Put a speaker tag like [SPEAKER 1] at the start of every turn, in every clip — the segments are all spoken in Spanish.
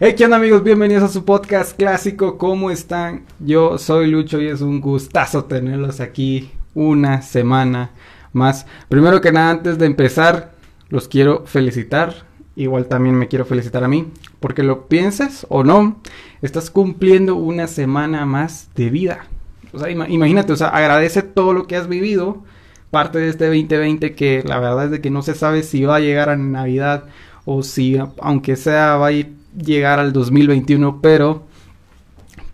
[SPEAKER 1] Hey, ¿qué onda amigos? Bienvenidos a su podcast clásico. ¿Cómo están? Yo soy Lucho y es un gustazo tenerlos aquí una semana más. Primero que nada, antes de empezar, los quiero felicitar. Igual también me quiero felicitar a mí. Porque lo piensas o no, estás cumpliendo una semana más de vida. O sea, imagínate, o sea, agradece todo lo que has vivido. Parte de este 2020 que la verdad es de que no se sabe si va a llegar a Navidad o si, aunque sea, va a ir llegar al 2021, pero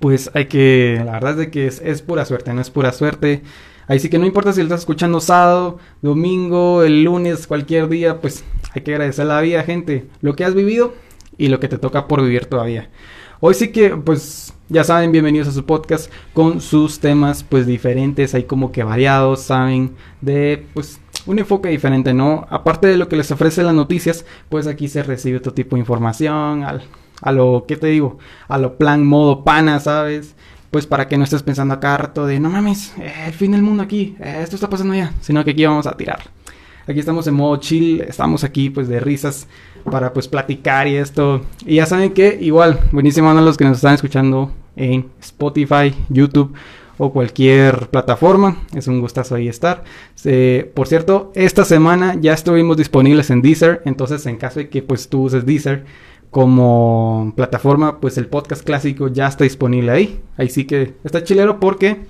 [SPEAKER 1] pues hay que, la verdad es de que es, pura suerte, no es pura suerte. Ahí sí que no importa si lo estás escuchando sábado, domingo, el lunes, cualquier día, pues hay que agradecer la vida, gente, lo que has vivido y lo que te toca por vivir todavía. Hoy sí que, pues, ya saben, bienvenidos a su podcast con sus temas, pues, diferentes, hay como que variados, saben, de, pues, un enfoque diferente, ¿no? Aparte de lo que les ofrece las noticias, pues aquí se recibe otro tipo de información, al, a lo, ¿qué te digo? A lo plan modo pana, ¿sabes? Pues para que no estés pensando acá rato de, no mames, eh, el fin del mundo aquí, eh, esto está pasando ya, sino que aquí vamos a tirar. Aquí estamos en modo chill, estamos aquí pues de risas para pues platicar y esto. Y ya saben que igual, buenísimo a los que nos están escuchando en Spotify, YouTube o cualquier plataforma. Es un gustazo ahí estar. por cierto, esta semana ya estuvimos disponibles en Deezer. Entonces, en caso de que pues tú uses Deezer como plataforma, pues el podcast clásico ya está disponible ahí. Ahí sí que está chilero porque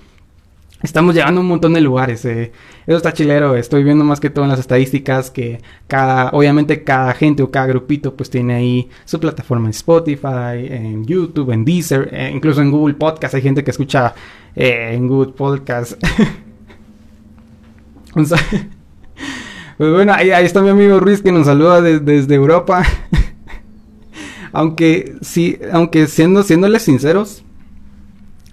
[SPEAKER 1] Estamos llegando a un montón de lugares. Eh. Eso está chilero. Estoy viendo más que todo en las estadísticas que cada, obviamente cada gente o cada grupito pues tiene ahí su plataforma en Spotify, en YouTube, en Deezer, eh, incluso en Google Podcast. Hay gente que escucha en Google Podcast. pues bueno, ahí, está mi amigo Ruiz que nos saluda desde Europa. aunque sí, aunque siendo, sinceros,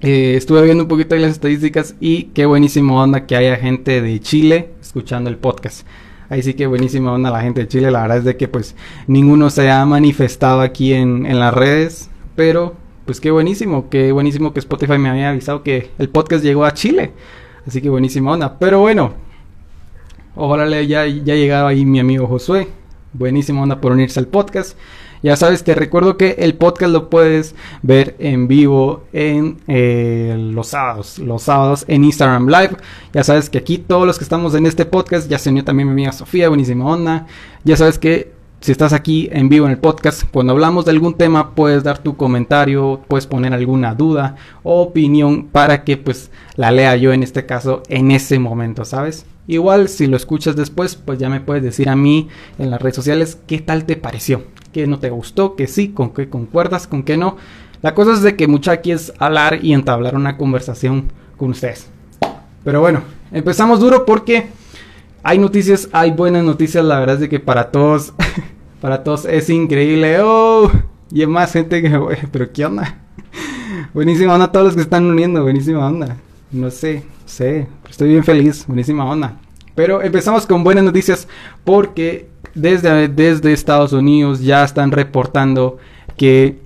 [SPEAKER 1] eh, estuve viendo un poquito de las estadísticas y qué buenísimo onda que haya gente de Chile escuchando el podcast. Ahí sí que buenísima onda la gente de Chile. La verdad es de que pues ninguno se ha manifestado aquí en, en las redes. Pero pues qué buenísimo, qué buenísimo que Spotify me había avisado que el podcast llegó a Chile. Así que buenísima onda. Pero bueno, ojalá ya, ya llegado ahí mi amigo Josué. Buenísima onda por unirse al podcast. Ya sabes, te recuerdo que el podcast lo puedes ver en vivo en eh, los sábados, los sábados en Instagram Live. Ya sabes que aquí todos los que estamos en este podcast, ya se unió también mi amiga Sofía, buenísima onda. Ya sabes que si estás aquí en vivo en el podcast, cuando hablamos de algún tema, puedes dar tu comentario, puedes poner alguna duda o opinión para que pues la lea yo en este caso en ese momento, ¿sabes? Igual si lo escuchas después, pues ya me puedes decir a mí en las redes sociales qué tal te pareció que no te gustó, que sí, con qué concuerdas, con qué no. La cosa es de que mucha aquí es hablar y entablar una conversación con ustedes. Pero bueno, empezamos duro porque hay noticias, hay buenas noticias, la verdad es de que para todos, para todos es increíble. Oh, y hay más gente que, pero ¿qué onda? Buenísima onda a todos los que están uniendo, buenísima onda. No sé, sé, estoy bien feliz, buenísima onda. Pero empezamos con buenas noticias porque desde, desde Estados Unidos ya están reportando que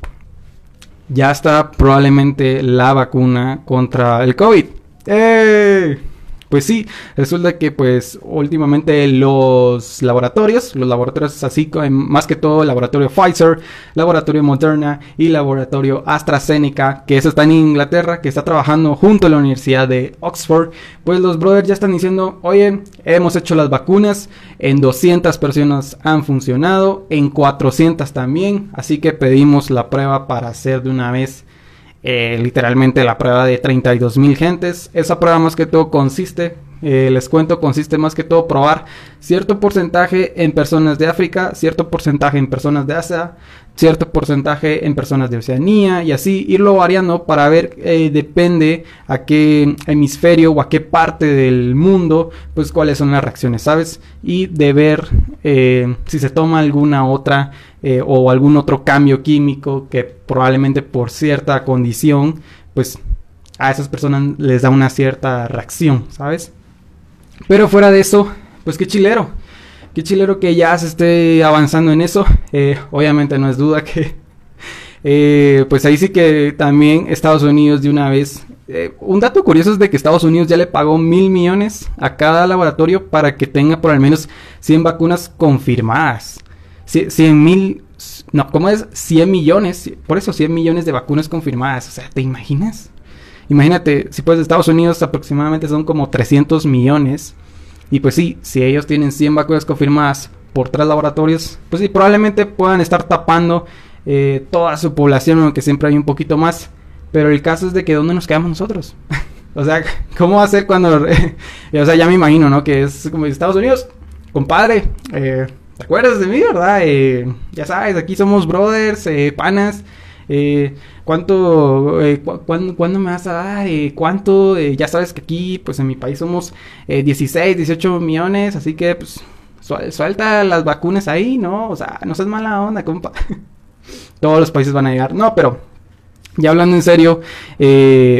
[SPEAKER 1] ya está probablemente la vacuna contra el COVID. ¡Eh! Pues sí, resulta que pues últimamente los laboratorios, los laboratorios así, más que todo el laboratorio Pfizer, laboratorio Moderna y laboratorio AstraZeneca, que eso está en Inglaterra, que está trabajando junto a la Universidad de Oxford, pues los brothers ya están diciendo, oye, hemos hecho las vacunas, en 200 personas han funcionado, en 400 también, así que pedimos la prueba para hacer de una vez eh, literalmente la prueba de 32 mil gentes. Esa prueba más que todo consiste, eh, les cuento, consiste más que todo probar cierto porcentaje en personas de África, cierto porcentaje en personas de Asia, cierto porcentaje en personas de Oceanía y así irlo variando para ver eh, depende a qué hemisferio o a qué parte del mundo pues cuáles son las reacciones sabes y de ver eh, si se toma alguna otra eh, o algún otro cambio químico que probablemente por cierta condición pues a esas personas les da una cierta reacción sabes pero fuera de eso pues qué chilero qué chilero que ya se esté avanzando en eso. Eh, obviamente no es duda que, eh, pues ahí sí que también Estados Unidos de una vez. Eh, un dato curioso es de que Estados Unidos ya le pagó mil millones a cada laboratorio para que tenga por al menos 100 vacunas confirmadas. 100 mil no, ¿cómo es? 100 millones, por eso 100 millones de vacunas confirmadas. O sea, ¿te imaginas? Imagínate, si pues Estados Unidos aproximadamente son como 300 millones. Y pues sí, si ellos tienen 100 vacunas confirmadas por tres laboratorios, pues sí, probablemente puedan estar tapando eh, toda su población, aunque siempre hay un poquito más. Pero el caso es de que ¿dónde nos quedamos nosotros? o sea, ¿cómo va a ser cuando... o sea, ya me imagino, ¿no? Que es como Estados Unidos, compadre, eh, ¿te acuerdas de mí, verdad? Eh, ya sabes, aquí somos brothers, eh, panas. Eh, ¿Cuánto, eh, cuándo, me vas a dar? Eh, ¿Cuánto? Ya sabes que aquí, pues en mi país somos 16, 18 millones, así que, pues, suelta las vacunas ahí, ¿no? O sea, no seas mala onda, compa. Todos los países van a llegar. No, pero ya hablando en serio,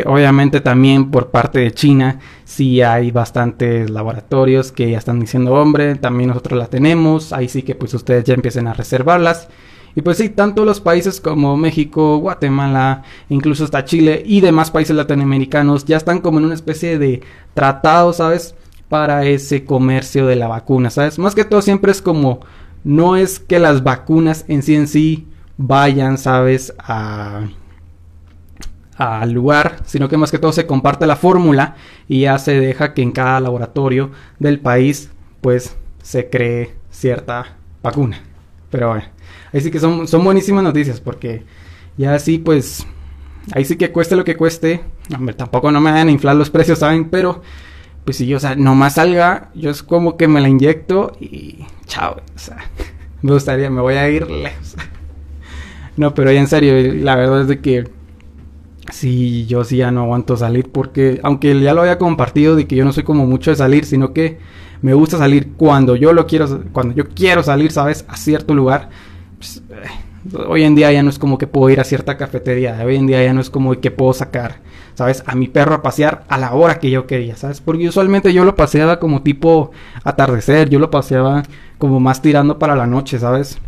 [SPEAKER 1] obviamente también por parte de China, sí hay bastantes laboratorios que ya están diciendo, hombre, también nosotros la tenemos, ahí sí que pues ustedes ya empiecen a reservarlas. Y pues sí, tanto los países como México, Guatemala, incluso hasta Chile y demás países latinoamericanos ya están como en una especie de tratado, ¿sabes? Para ese comercio de la vacuna, ¿sabes? Más que todo siempre es como, no es que las vacunas en sí en sí vayan, ¿sabes? A al lugar, sino que más que todo se comparte la fórmula y ya se deja que en cada laboratorio del país pues se cree cierta vacuna. Pero bueno, ahí sí que son, son buenísimas noticias porque ya así pues, ahí sí que cueste lo que cueste, tampoco no me van a inflar los precios, ¿saben? Pero pues si yo, o sea, nomás salga, yo es como que me la inyecto y chao, o sea, me gustaría, me voy a ir lejos. no, pero ya en serio, la verdad es de que sí, yo sí ya no aguanto salir porque, aunque ya lo había compartido de que yo no soy como mucho de salir, sino que me gusta salir cuando yo lo quiero, cuando yo quiero salir, ¿sabes? A cierto lugar pues, eh, hoy en día ya no es como que puedo ir a cierta cafetería, hoy en día ya no es como que puedo sacar, ¿sabes? A mi perro a pasear a la hora que yo quería, ¿sabes? Porque usualmente yo lo paseaba como tipo atardecer, yo lo paseaba como más tirando para la noche, ¿sabes?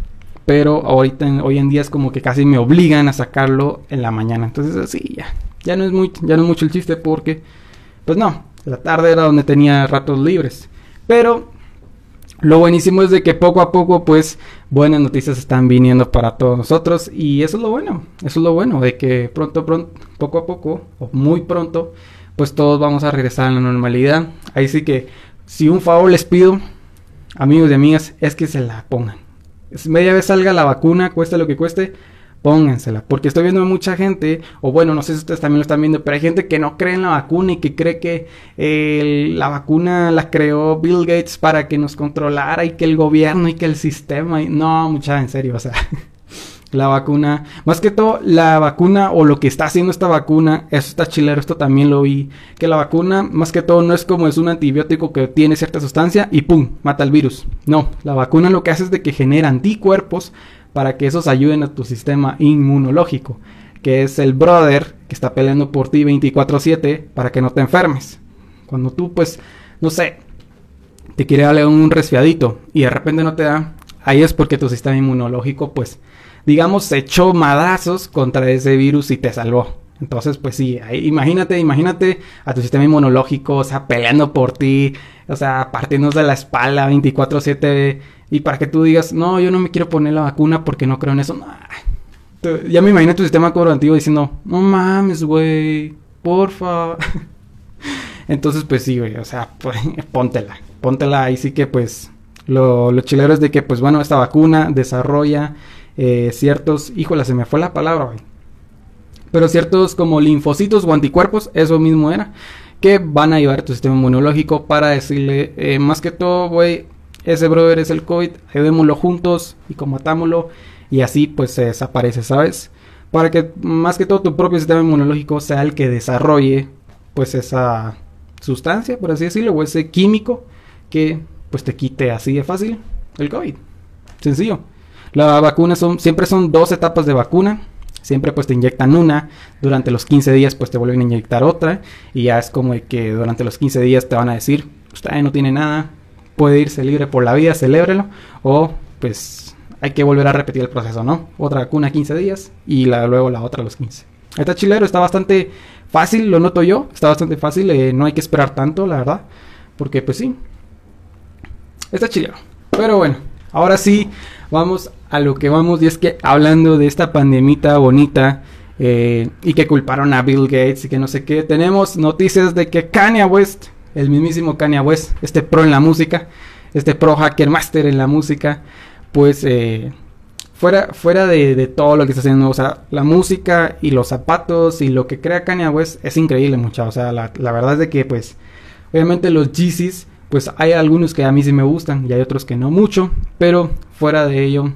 [SPEAKER 1] Pero ahorita, hoy en día es como que casi me obligan a sacarlo en la mañana. Entonces así ya, ya no es muy, ya no es mucho el chiste porque, pues no, la tarde era donde tenía ratos libres. Pero lo buenísimo es de que poco a poco, pues, buenas noticias están viniendo para todos nosotros. Y eso es lo bueno, eso es lo bueno, de que pronto, pronto, poco a poco, o muy pronto, pues todos vamos a regresar a la normalidad. Ahí sí que, si un favor les pido, amigos y amigas, es que se la pongan. Media vez salga la vacuna, cueste lo que cueste, póngansela. Porque estoy viendo mucha gente, o bueno, no sé si ustedes también lo están viendo, pero hay gente que no cree en la vacuna y que cree que la vacuna la creó Bill Gates para que nos controlara y que el gobierno y que el sistema. Y, no, mucha, en serio, o sea. La vacuna, más que todo, la vacuna o lo que está haciendo esta vacuna, eso está chilero, esto también lo vi. Que la vacuna, más que todo, no es como es un antibiótico que tiene cierta sustancia y pum, mata el virus. No, la vacuna lo que hace es de que genera anticuerpos para que esos ayuden a tu sistema inmunológico, que es el brother que está peleando por ti 24/7 para que no te enfermes. Cuando tú, pues, no sé, te quiere darle un resfriadito y de repente no te da, ahí es porque tu sistema inmunológico, pues, digamos, se echó madazos contra ese virus y te salvó. Entonces, pues sí, imagínate, imagínate a tu sistema inmunológico, o sea, peleando por ti, o sea, partiéndose de la espalda 24/7 y para que tú digas, no, yo no me quiero poner la vacuna porque no creo en eso. Ya me imagino tu sistema cognitivo diciendo, no mames, güey, porfa. Entonces, pues sí, güey, o sea, pues, póntela, póntela. Ahí sí que, pues, lo, lo chilero es de que, pues, bueno, esta vacuna desarrolla eh, ciertos, híjole, se me fue la palabra, güey pero ciertos como linfocitos o anticuerpos, eso mismo era, que van a ayudar a tu sistema inmunológico para decirle, eh, más que todo, güey, ese brother es el COVID, ayudémoslo juntos y combatámoslo y así pues se desaparece, ¿sabes? Para que más que todo tu propio sistema inmunológico sea el que desarrolle pues esa sustancia, por así decirlo, o ese químico que pues te quite así de fácil el COVID. Sencillo. La vacuna son, siempre son dos etapas de vacuna Siempre pues te inyectan una, durante los 15 días pues te vuelven a inyectar otra y ya es como que durante los 15 días te van a decir, usted no tiene nada, puede irse libre por la vida, celébrelo o pues hay que volver a repetir el proceso, ¿no? Otra vacuna 15 días y luego la otra los 15. Está chilero, está bastante fácil, lo noto yo, está bastante fácil, eh, no hay que esperar tanto, la verdad, porque pues sí, está chilero. Pero bueno, ahora sí, vamos a lo que vamos. Y es que hablando de esta pandemita bonita eh, y que culparon a Bill Gates y que no sé qué, tenemos noticias de que Kanye West, el mismísimo Kanye West, este pro en la música, este pro hacker master en la música, pues eh, fuera, fuera de, todo lo que está haciendo, o sea, la música y los zapatos y lo que crea Kanye West es increíble, mucha. O sea, la, verdad es de que, pues, obviamente los Yeezys pues hay algunos que a mí sí me gustan y hay otros que no mucho, pero fuera de ello,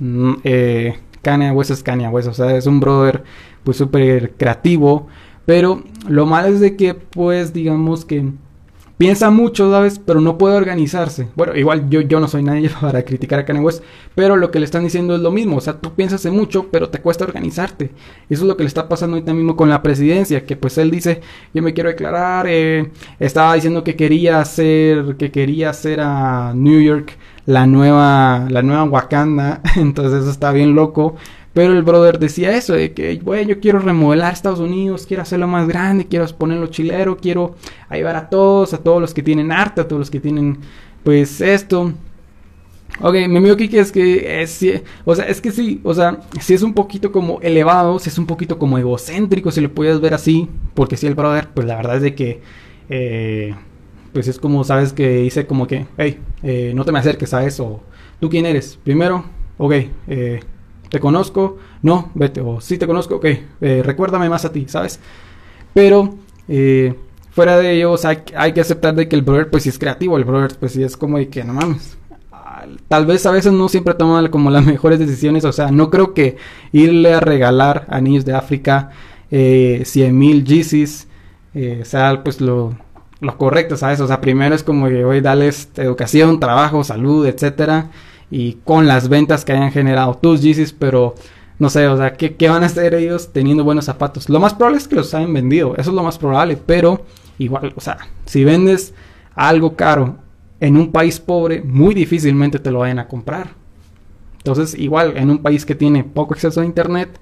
[SPEAKER 1] mm, eh, Kanye West es Kanye West, o sea, es un brother pues súper creativo, pero lo malo es de que pues digamos que piensa mucho, ¿sabes? Pero no puede organizarse. Bueno, igual yo, yo no soy nadie para criticar a Kanye West, pero lo que le están diciendo es lo mismo. O sea, tú piensas en mucho, pero te cuesta organizarte. Eso es lo que le está pasando ahorita mismo con la presidencia, que pues él dice, yo me quiero declarar, eh, estaba diciendo que quería hacer, que quería hacer a New York la nueva, la nueva Wakanda, entonces eso está bien loco. Pero el brother decía eso, de que, güey, yo quiero remodelar Estados Unidos, quiero hacerlo más grande, quiero ponerlo chilero, quiero ayudar a todos, a todos los que tienen arte, a todos los que tienen, pues, esto. Ok, mi amigo Kiki es que es, o sea, es que sí, o sea, si es un poquito como elevado, si es un poquito como egocéntrico, si lo puedes ver así, porque si el brother, pues la verdad es de que, eh, pues es como, sabes, que dice como que, hey, eh, no te me acerques a eso, ¿tú quién eres? Primero, ok, eh, ¿Te conozco? No, vete. O sí te conozco, ok. Eh, recuérdame más a ti, ¿sabes? Pero eh, fuera de ello, hay, que aceptar de que el brother pues sí es creativo. El brother pues sí es como de que no mames. Tal vez a veces no siempre toma como las mejores decisiones. O sea, no creo que irle a regalar a niños de África eh, 100 mil GCs eh, sea pues lo, correcto, ¿sabes? O sea, primero es como que, darles educación, trabajo, salud, etcétera y con las ventas que hayan generado tus Yeezys, pero no sé, o sea, ¿qué, van a hacer ellos teniendo buenos zapatos? Lo más probable es que los hayan vendido, eso es lo más probable, pero igual, o sea, si vendes algo caro en un país pobre, muy difícilmente te lo vayan a comprar. Entonces, igual, en un país que tiene poco acceso a internet,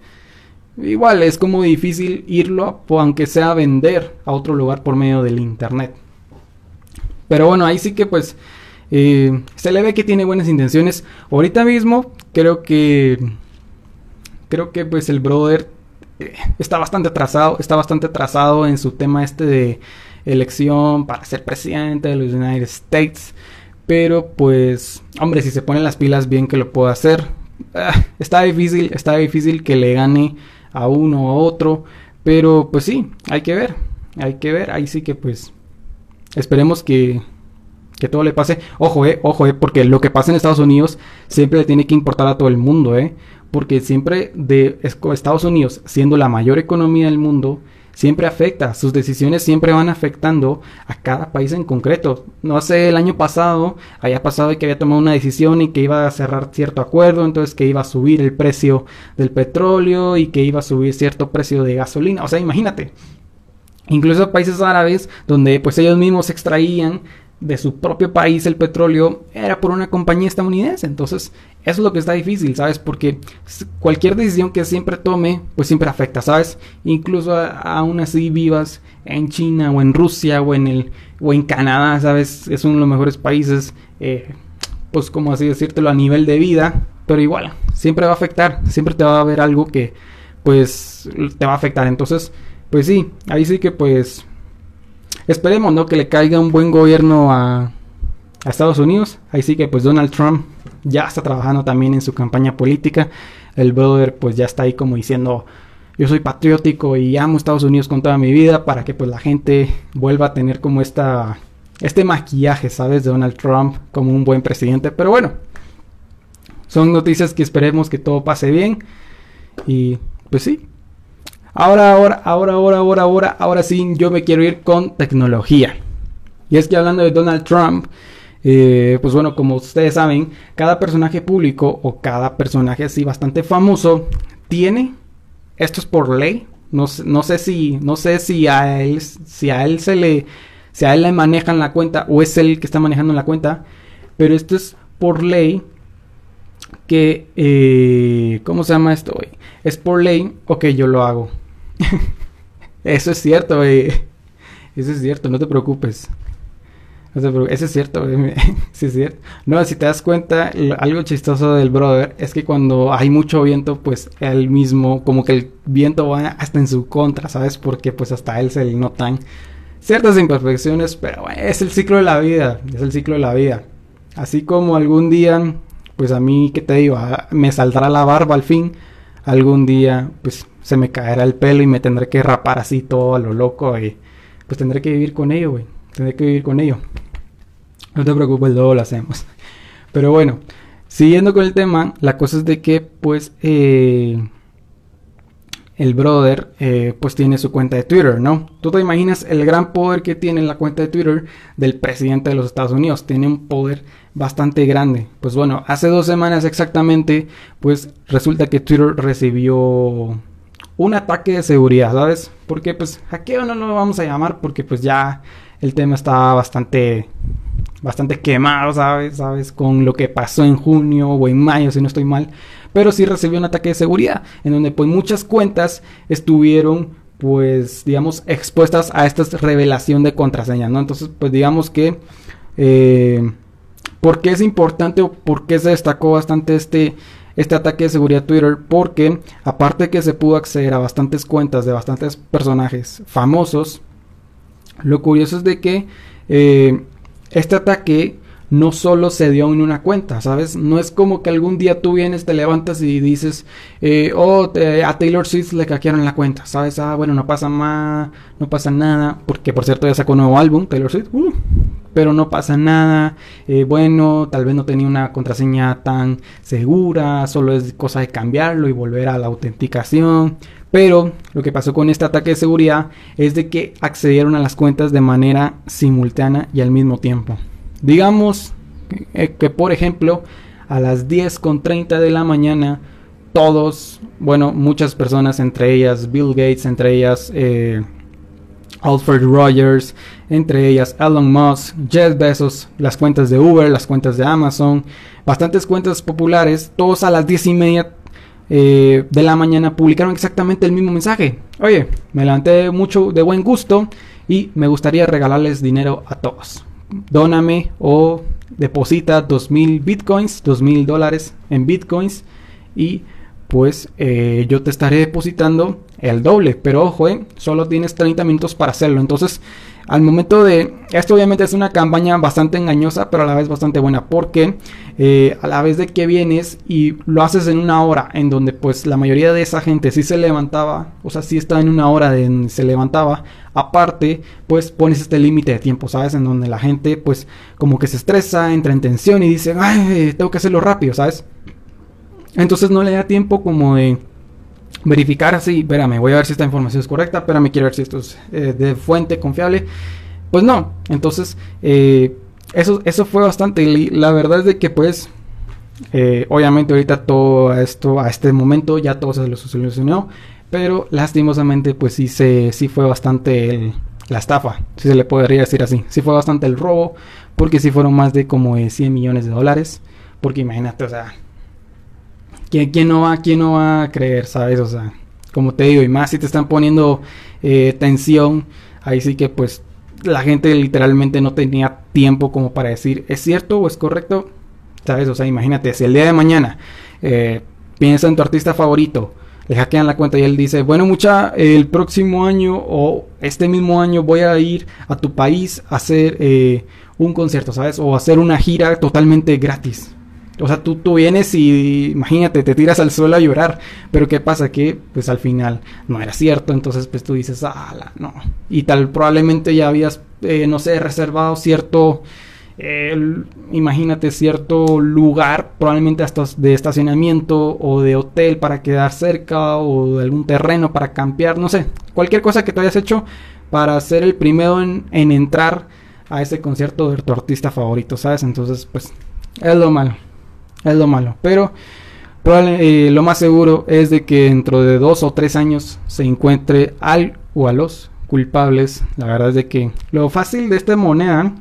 [SPEAKER 1] igual es como difícil irlo, aunque sea vender a otro lugar por medio del internet. Pero bueno, ahí sí que pues eh, se le ve que tiene buenas intenciones. Ahorita mismo creo que creo que pues el brother eh, está bastante atrasado, está bastante atrasado en su tema este de elección para ser presidente de los United States. Pero pues, hombre, si se ponen las pilas bien que lo pueda hacer. Ah, está difícil, está difícil que le gane a uno o a otro. Pero pues sí, hay que ver, hay que ver. Ahí sí que pues esperemos que que todo le pase. Ojo, eh, ojo, eh, porque lo que pasa en Estados Unidos siempre le tiene que importar a todo el mundo, eh. Porque siempre de Estados Unidos, siendo la mayor economía del mundo, siempre afecta. Sus decisiones siempre van afectando a cada país en concreto. No sé, el año pasado había pasado que había tomado una decisión y que iba a cerrar cierto acuerdo, entonces que iba a subir el precio del petróleo y que iba a subir cierto precio de gasolina. O sea, imagínate. Incluso países árabes donde pues ellos mismos extraían de su propio país el petróleo era por una compañía estadounidense. Entonces, eso es lo que está difícil, ¿sabes? Porque cualquier decisión que siempre tome, pues siempre afecta, ¿sabes? Incluso aún así vivas en China o en Rusia o en el o en Canadá, ¿sabes? Es uno de los mejores países, eh, pues como así decírtelo a nivel de vida, pero igual, siempre va a afectar, siempre te va a haber algo que pues te va a afectar. Entonces, pues sí, ahí sí que pues Esperemos, ¿no? Que le caiga un buen gobierno a, Estados Unidos. Ahí sí que pues Donald Trump ya está trabajando también en su campaña política. El brother pues ya está ahí como diciendo yo soy patriótico y amo Estados Unidos con toda mi vida para que pues la gente vuelva a tener como esta este maquillaje, ¿sabes? De Donald Trump como un buen presidente. Pero bueno, son noticias que esperemos que todo pase bien. Y pues sí, Ahora, ahora, ahora, ahora, ahora, ahora, ahora sí, yo me quiero ir con tecnología. Y es que hablando de Donald Trump, eh, pues bueno, como ustedes saben, cada personaje público o cada personaje así bastante famoso tiene, esto es por ley, no, no sé si, no sé si a él, si a él se le, si a él le manejan la cuenta o es él que está manejando la cuenta, pero esto es por ley que, eh, ¿cómo se llama esto? Es por ley, ok, yo lo hago. Eso es cierto, Eso es cierto, no te preocupes. Eso es cierto, sí es cierto. No, si te das cuenta, algo chistoso del brother es que cuando hay mucho viento, pues él mismo, como que el viento va hasta en su contra, ¿sabes? Porque pues hasta él se le notan ciertas imperfecciones, pero es el ciclo de la vida, es el ciclo de la vida. Así como algún día, pues a mí, ¿qué te digo? Ah, me saldrá la barba al fin, algún día, pues se me caerá el pelo y me tendré que rapar así todo a lo loco y pues tendré que vivir con ello, güey. Tendré que vivir con ello. No te preocupes, luego lo hacemos. Pero bueno, siguiendo con el tema, la cosa es de que pues eh, el brother eh, pues tiene su cuenta de Twitter, ¿no? Tú te imaginas el gran poder que tiene la cuenta de Twitter del presidente de los Estados Unidos. Tiene un poder bastante grande. Pues bueno, hace dos semanas exactamente, pues resulta que Twitter recibió un ataque de seguridad, ¿sabes? Porque pues hackeo no lo vamos a llamar porque pues ya el tema está bastante bastante quemado, ¿sabes? ¿sabes? Con lo que pasó en junio o en mayo, si no estoy mal. Pero sí recibió un ataque de seguridad, en donde pues muchas cuentas estuvieron, pues, digamos, expuestas a esta revelación de contraseñas, ¿no? Entonces, pues digamos que... Eh, ¿Por qué es importante o por qué se destacó bastante este, este ataque de seguridad Twitter? Porque aparte que se pudo acceder a bastantes cuentas de bastantes personajes famosos, lo curioso es de que eh, este ataque no solo se dio en una cuenta, ¿sabes? No es como que algún día tú vienes, te levantas y dices, eh, oh, a Taylor Swift le hackearon la cuenta, ¿sabes? Ah, bueno, no pasa más, no pasa nada, porque por cierto ya sacó un nuevo álbum, Taylor Swift, uh, pero no pasa nada, eh, bueno, tal vez no tenía una contraseña tan segura, solo es cosa de cambiarlo y volver a la autenticación. Pero lo que pasó con este ataque de seguridad es de que accedieron a las cuentas de manera simultánea y al mismo tiempo. Digamos que, por ejemplo a las 10.30 de la mañana todos, bueno, muchas personas, entre ellas Bill Gates, entre ellas eh, Alfred Rogers, entre ellas Elon Musk, Jeff Bezos, las cuentas de Uber, las cuentas de Amazon, bastantes cuentas populares, todos a las 10 y media eh, de la mañana publicaron exactamente el mismo mensaje. Oye, me levanté mucho de buen gusto y me gustaría regalarles dinero a todos. Dóname o deposita 2000 bitcoins, 2000 dólares en bitcoins y pues eh, yo te estaré depositando el doble. Pero ojo, eh, solo tienes 30 minutos para hacerlo. Entonces al momento de... Esto obviamente es una campaña bastante engañosa, pero a la vez bastante buena, porque eh, a la vez de que vienes y lo haces en una hora, en donde pues la mayoría de esa gente sí se levantaba, o sea, sí estaba en una hora de se levantaba, aparte pues pones este límite de tiempo, ¿sabes? En donde la gente pues como que se estresa, entra en tensión y dice, ay, tengo que hacerlo rápido, ¿sabes? Entonces no le da tiempo como de verificar así, espérame, voy a ver si esta información es correcta, espérame, quiero ver si esto es eh, de fuente confiable. Pues no, entonces eh, eso, eso fue bastante. La verdad es de que pues, eh, obviamente ahorita todo esto, a este momento ya todo se lo solucionó, pero lastimosamente pues sí, se, sí fue bastante la estafa, si se le podría decir así. Sí fue bastante el robo, porque sí fueron más de como 100 millones de dólares. Porque imagínate, o sea, ¿Quién, no va, ¿Quién no va a creer, sabes? O sea, como te digo, y más si te están poniendo eh, tensión, ahí sí que pues la gente literalmente no tenía tiempo como para decir, ¿es cierto o es correcto? ¿Sabes? O sea, imagínate, si el día de mañana eh, piensa en tu artista favorito, le hackean la cuenta y él dice, bueno mucha, el próximo año o este mismo año voy a ir a tu país a hacer eh, un concierto, ¿sabes? O hacer una gira totalmente gratis. O sea, tú, tú vienes y imagínate, te tiras al suelo a llorar. Pero ¿qué pasa? Que pues al final no era cierto. Entonces pues tú dices, ah, no. Y tal, probablemente ya habías, eh, no sé, reservado cierto, imagínate, cierto lugar, probablemente hasta de estacionamiento o de hotel para quedar cerca o de algún terreno para campear, no sé. Cualquier cosa que te hayas hecho para ser el primero en, en entrar a ese concierto de tu artista favorito, ¿sabes? Entonces pues es lo malo. Es lo malo. Pero eh, lo más seguro es de que dentro de dos o tres años se encuentre al o a los culpables. La verdad es de que lo fácil de esta moneda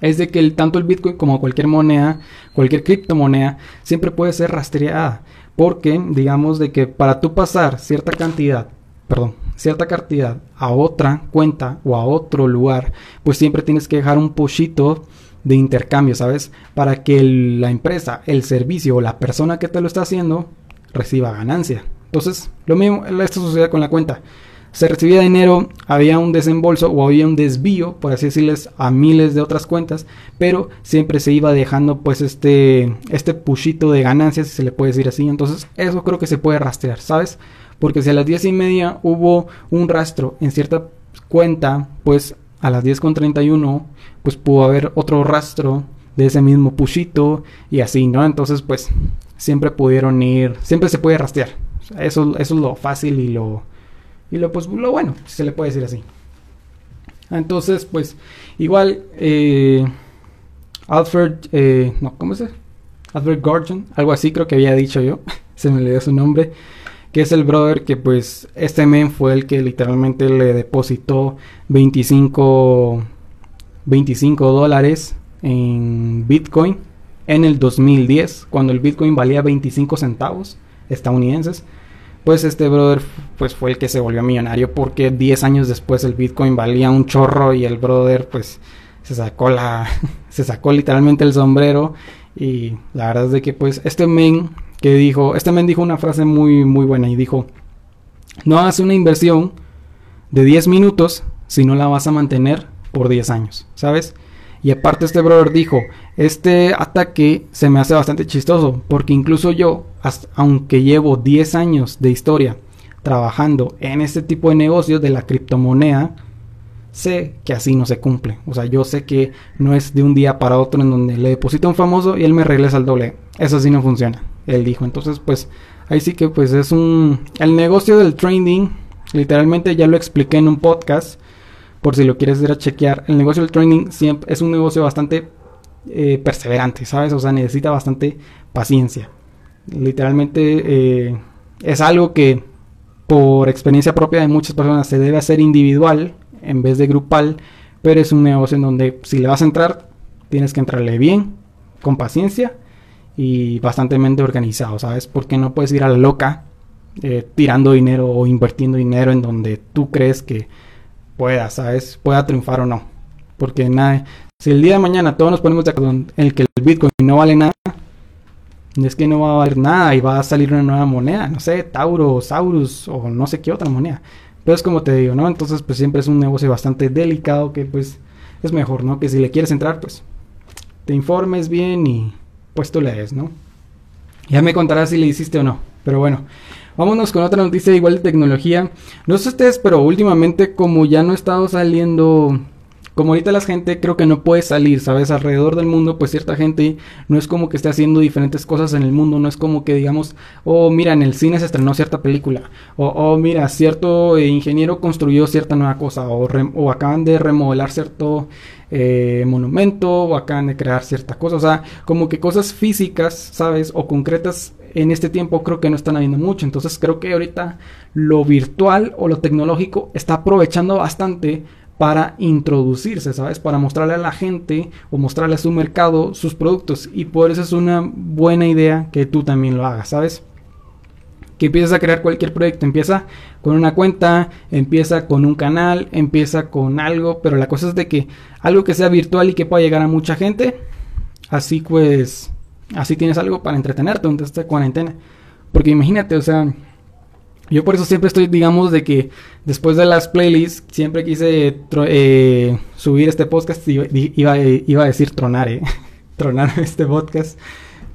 [SPEAKER 1] es de que tanto el Bitcoin como cualquier moneda, cualquier criptomoneda, siempre puede ser rastreada. Porque digamos de que para tú pasar cierta cantidad, perdón, cierta cantidad a otra cuenta o a otro lugar, pues siempre tienes que dejar un pochito de intercambio, ¿sabes? Para que la empresa, el servicio o la persona que te lo está haciendo reciba ganancia. Entonces, lo mismo, esto sucede con la cuenta. Se recibía dinero, había un desembolso o había un desvío, por así decirles, a miles de otras cuentas, pero siempre se iba dejando pues este, este pushito de ganancias, si se le puede decir así. Entonces, eso creo que se puede rastrear, ¿sabes? Porque si a las 10 y media hubo un rastro en cierta cuenta, pues a las 10.31 pues pudo haber otro rastro de ese mismo pushito y así, ¿no? Entonces pues siempre pudieron ir, siempre se puede rastrear. eso, eso es lo fácil y lo, y lo, pues, lo bueno, si se le puede decir así. Entonces pues igual eh, Alfred, eh, no, ¿cómo se? Alfred Gordon, algo así creo que había dicho yo, se me dio su nombre que es el brother que pues este men fue el que literalmente le depositó 25, 25 dólares en Bitcoin en el 2010, cuando el Bitcoin valía 25 centavos estadounidenses. Pues este brother pues fue el que se volvió millonario porque 10 años después el Bitcoin valía un chorro y el brother pues se sacó la se sacó literalmente el sombrero y la verdad es de que pues este men que dijo, este men dijo una frase muy, muy buena y dijo, no hagas una inversión de 10 minutos si no la vas a mantener por 10 años, ¿sabes? Y aparte este brother dijo, este ataque se me hace bastante chistoso, porque incluso yo, aunque llevo 10 años de historia trabajando en este tipo de negocios de la criptomoneda, sé que así no se cumple. O sea, yo sé que no es de un día para otro en donde le deposito un famoso y él me regresa el doble. Eso sí no funciona él dijo. Entonces, pues ahí sí que pues es un... El negocio del trading, literalmente ya lo expliqué en un podcast, por si lo quieres ir a chequear. El negocio del trading siempre es un negocio bastante eh, perseverante, ¿sabes? O sea, necesita bastante paciencia. Literalmente eh, es algo que por experiencia propia de muchas personas se debe hacer individual en vez de grupal, pero es un negocio en donde si le vas a entrar, tienes que entrarle bien, con paciencia y bastante organizado, ¿sabes? Porque no puedes ir a la loca eh, tirando dinero o invirtiendo dinero en donde tú crees que pueda, ¿sabes? Pueda triunfar o no. Porque nada, si el día de mañana todos nos ponemos de acuerdo en el que el Bitcoin no vale nada, es que no va a valer nada y va a salir una nueva moneda, no sé, Tauro, Saurus o no sé qué otra moneda. Pero es como te digo, ¿no? Entonces pues siempre es un negocio bastante delicado que pues es mejor, ¿no? Que si le quieres entrar pues te informes bien y pues tú lees, ¿no? Ya me contarás si le hiciste o no. Pero bueno, vámonos con otra noticia igual de tecnología. No sé ustedes, pero últimamente como ya no he estado saliendo como ahorita la gente creo que no puede salir, ¿sabes? Alrededor del mundo, pues cierta gente no es como que esté haciendo diferentes cosas en el mundo, no es como que digamos, oh, mira, en el cine se estrenó cierta película, o oh, mira, cierto eh, ingeniero construyó cierta nueva cosa, o, o acaban de remodelar cierto eh, monumento, o acaban de crear cierta cosa, o sea, como que cosas físicas, ¿sabes? O concretas en este tiempo creo que no están habiendo mucho. Entonces creo que ahorita lo virtual o lo tecnológico está aprovechando bastante para introducirse, ¿sabes? Para mostrarle a la gente o mostrarle a su mercado sus productos. Y por eso es una buena idea que tú también lo hagas, ¿sabes? Que empieces a crear cualquier proyecto. Empieza con una cuenta, empieza con un canal, empieza con algo. Pero la cosa es de que algo que sea virtual y que pueda llegar a mucha gente. Así pues, así tienes algo para entretenerte durante esta cuarentena. Porque imagínate, o sea, yo por eso siempre estoy, digamos, de que después de las playlists, siempre quise eh, subir este podcast. Iba, iba, a decir tronar, ¿eh? tronar este podcast.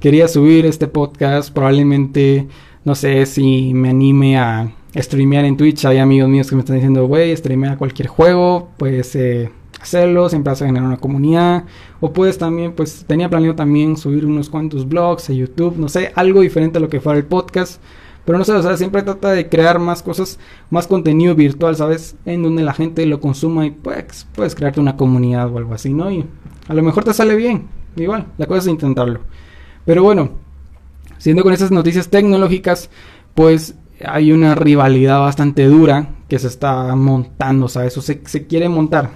[SPEAKER 1] Quería subir este podcast. Probablemente, no sé si me anime a streamear en Twitch. Hay amigos míos que me están diciendo, güey, streamea cualquier juego. Pues eh, hacerlo. Siempre vas a generar una comunidad. O puedes también, pues tenía planeado también subir unos cuantos blogs a YouTube. No sé, algo diferente a lo que fuera el podcast pero no sé, o sea, siempre trata de crear más cosas, más contenido virtual, ¿sabes? En donde la gente lo consuma y pues puedes crearte una comunidad o algo así, ¿no? Y a lo mejor te sale bien, igual, la cosa es intentarlo. Pero bueno, siendo con esas noticias tecnológicas, pues hay una rivalidad bastante dura que se está montando, ¿sabes? O se, se quiere montar.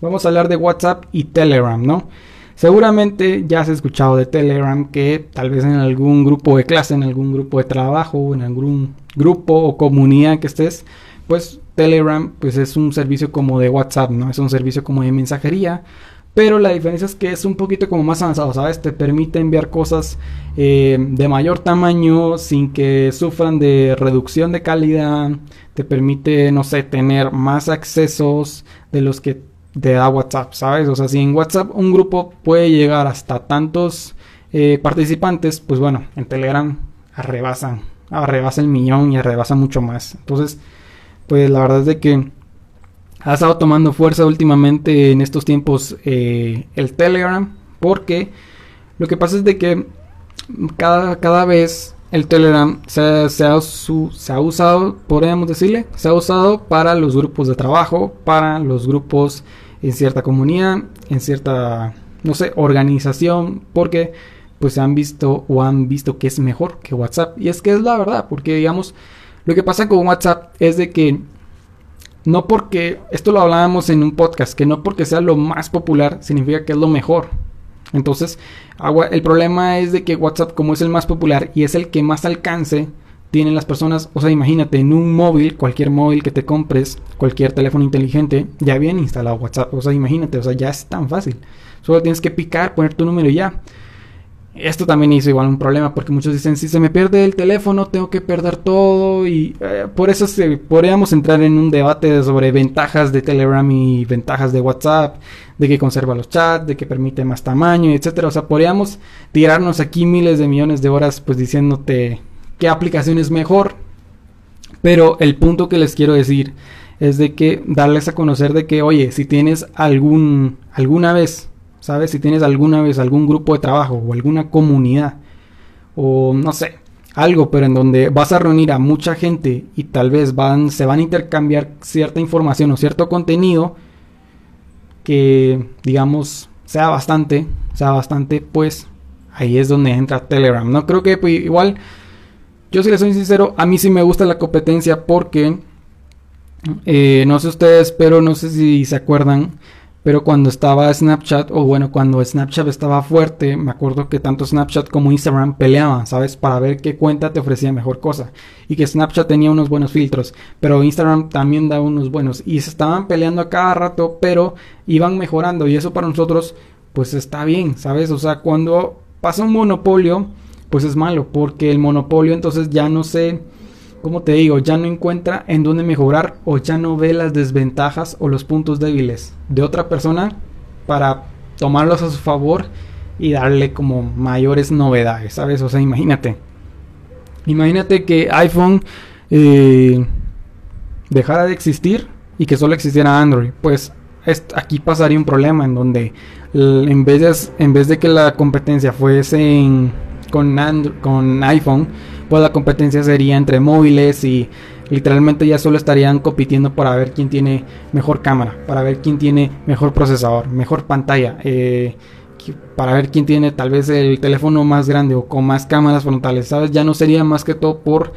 [SPEAKER 1] Vamos a hablar de WhatsApp y Telegram, ¿no? Seguramente ya has escuchado de Telegram que tal vez en algún grupo de clase, en algún grupo de trabajo, en algún grupo o comunidad que estés, pues Telegram pues es un servicio como de WhatsApp, ¿no? Es un servicio como de mensajería. Pero la diferencia es que es un poquito como más avanzado, ¿sabes? Te permite enviar cosas eh, de mayor tamaño sin que sufran de reducción de calidad. Te permite, no sé, tener más accesos de los que te da WhatsApp, ¿sabes? O sea, si en WhatsApp un grupo puede llegar hasta tantos eh, participantes, pues bueno, en Telegram arrebasan, arrebasa el millón y arrebasa mucho más. Entonces, pues la verdad es de que ha estado tomando fuerza últimamente en estos tiempos eh, el Telegram. Porque lo que pasa es de que cada, cada vez el Telegram se, ha, se ha usado, podríamos decirle, se ha usado para los grupos de trabajo, para los grupos en cierta comunidad, en cierta, no sé, organización, porque pues se han visto o han visto que es mejor que WhatsApp. Y es que es la verdad, porque digamos, lo que pasa con WhatsApp es de que no porque, esto lo hablábamos en un podcast, que no porque sea lo más popular significa que es lo mejor. Entonces, el problema es de que WhatsApp, como es el más popular y es el que más alcance tienen las personas, o sea, imagínate, en un móvil, cualquier móvil que te compres, cualquier teléfono inteligente, ya viene instalado WhatsApp. O sea, imagínate, o sea, ya es tan fácil. Solo tienes que picar, poner tu número y ya. Esto también hizo igual un problema porque muchos dicen, si se me pierde el teléfono, tengo que perder todo y eh, por eso se, podríamos entrar en un debate sobre ventajas de Telegram y ventajas de WhatsApp, de que conserva los chats, de que permite más tamaño, etcétera. O sea, podríamos tirarnos aquí miles de millones de horas pues diciéndote qué aplicación es mejor. Pero el punto que les quiero decir es de que darles a conocer de que, oye, si tienes algún alguna vez ¿sabes? Si tienes alguna vez algún grupo de trabajo o alguna comunidad o no sé, algo, pero en donde vas a reunir a mucha gente y tal vez van, se van a intercambiar cierta información o cierto contenido que, digamos, sea bastante, sea bastante, pues ahí es donde entra Telegram. No creo que pues, igual, yo si les soy sincero, a mí sí me gusta la competencia porque, eh, no sé ustedes, pero no sé si se acuerdan pero cuando estaba Snapchat, o bueno, cuando Snapchat estaba fuerte, me acuerdo que tanto Snapchat como Instagram peleaban, ¿sabes? Para ver qué cuenta te ofrecía mejor cosa. Y que Snapchat tenía unos buenos filtros, pero Instagram también daba unos buenos. Y se estaban peleando a cada rato, pero iban mejorando. Y eso para nosotros, pues está bien, ¿sabes? O sea, cuando pasa un monopolio, pues es malo, porque el monopolio entonces ya no se como te digo, ya no encuentra en dónde mejorar o ya no ve las desventajas o los puntos débiles de otra persona para tomarlos a su favor y darle como mayores novedades, ¿sabes? O sea, imagínate. Imagínate que iPhone eh, dejara de existir y que solo existiera Android. Pues aquí pasaría un problema en donde en vez de, en vez de que la competencia fuese con, con iPhone, pues la competencia sería entre móviles y literalmente ya solo estarían compitiendo para ver quién tiene mejor cámara, para ver quién tiene mejor procesador, mejor pantalla, eh, para ver quién tiene tal vez el teléfono más grande o con más cámaras frontales, ¿sabes? Ya no sería más que todo por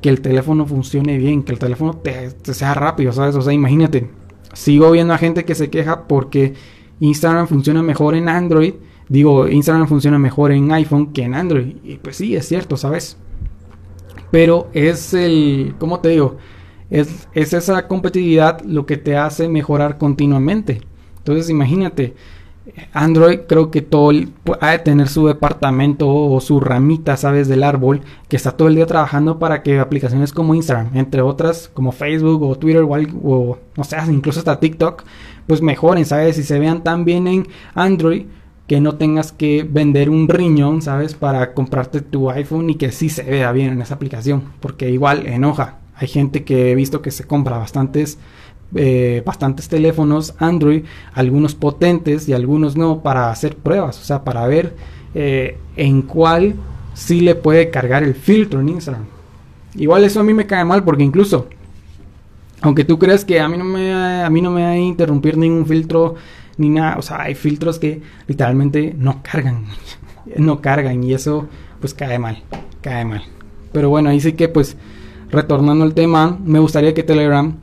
[SPEAKER 1] que el teléfono funcione bien, que el teléfono te, sea rápido, ¿sabes? O sea, imagínate, sigo viendo a gente que se queja porque Instagram funciona mejor en Android, digo, Instagram funciona mejor en iPhone que en Android, y pues sí, es cierto, ¿sabes? Pero es el, ¿cómo te digo? Es, es esa competitividad lo que te hace mejorar continuamente. Entonces imagínate, Android creo que todo el, ha de tener su departamento o su ramita, sabes, del árbol, que está todo el día trabajando para que aplicaciones como Instagram, entre otras como Facebook o Twitter o, o no sé, incluso hasta TikTok, pues mejoren, sabes, y se vean tan bien en Android que no tengas que vender un riñón, ¿sabes? Para comprarte tu iPhone y que sí se vea bien en esa aplicación, porque igual enoja. Hay gente que he visto que se compra bastantes eh, bastantes teléfonos Android, algunos potentes y algunos no, para hacer pruebas, o sea, para ver eh, en cuál sí le puede cargar el filtro en Instagram. Igual eso a mí me cae mal porque incluso, aunque tú creas que a mí no me, a mí no me va a interrumpir ningún filtro ni nada. O sea, hay filtros que literalmente no cargan. no cargan y eso pues cae mal. Cae mal. Pero bueno, ahí sí que pues retornando al tema, me gustaría que Telegram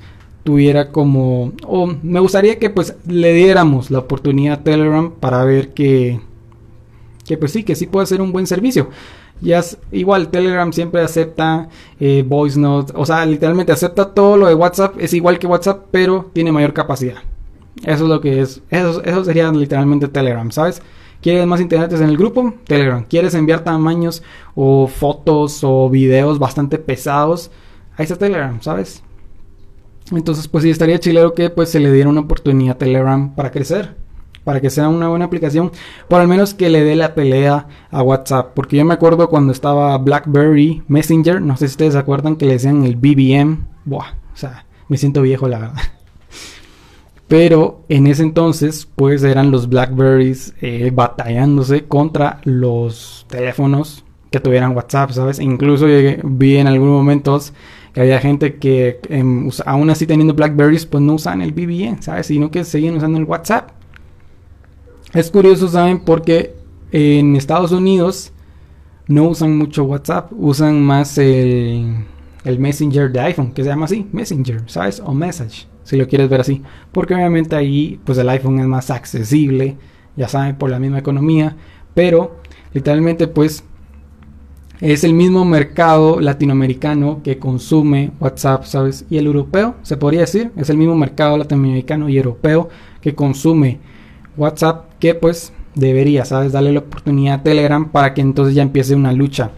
[SPEAKER 1] tuviera como o me gustaría que pues le diéramos la oportunidad a Telegram para ver que que pues sí, que sí puede ser un buen servicio. Ya es, igual Telegram siempre acepta eh, voice notes, o sea, literalmente acepta todo lo de WhatsApp, es igual que WhatsApp, pero tiene mayor capacidad. Eso es lo que es, eso, eso sería literalmente Telegram, ¿sabes? ¿Quieres más integrantes en el grupo? Telegram. ¿Quieres enviar tamaños o fotos o videos bastante pesados? Ahí está Telegram, ¿sabes? Entonces, pues sí, estaría chilero que pues se le diera una oportunidad a Telegram para crecer. Para que sea una buena aplicación. Por al menos que le dé la pelea a WhatsApp. Porque yo me acuerdo cuando estaba BlackBerry Messenger. No sé si ustedes se acuerdan que le decían el BBM. Buah, o sea, me siento viejo la verdad. Pero en ese entonces, pues eran los Blackberries eh, batallándose contra los teléfonos que tuvieran WhatsApp, ¿sabes? Incluso vi en algunos momentos que había gente que em, aún así teniendo Blackberries, pues no usan el BBM, ¿sabes? Sino que siguen usando el WhatsApp. Es curioso, ¿saben? Porque en Estados Unidos no usan mucho WhatsApp, usan más el, el Messenger de iPhone, que se llama así, Messenger, ¿sabes? O Message si lo quieres ver así. Porque obviamente ahí pues el iPhone es más accesible, ya saben, por la misma economía. Pero literalmente pues es el mismo mercado latinoamericano que consume WhatsApp, ¿sabes? Y el europeo, se podría decir, es el mismo mercado latinoamericano y europeo que consume WhatsApp, que pues debería, ¿sabes? Darle la oportunidad a Telegram para que entonces ya empiece una lucha.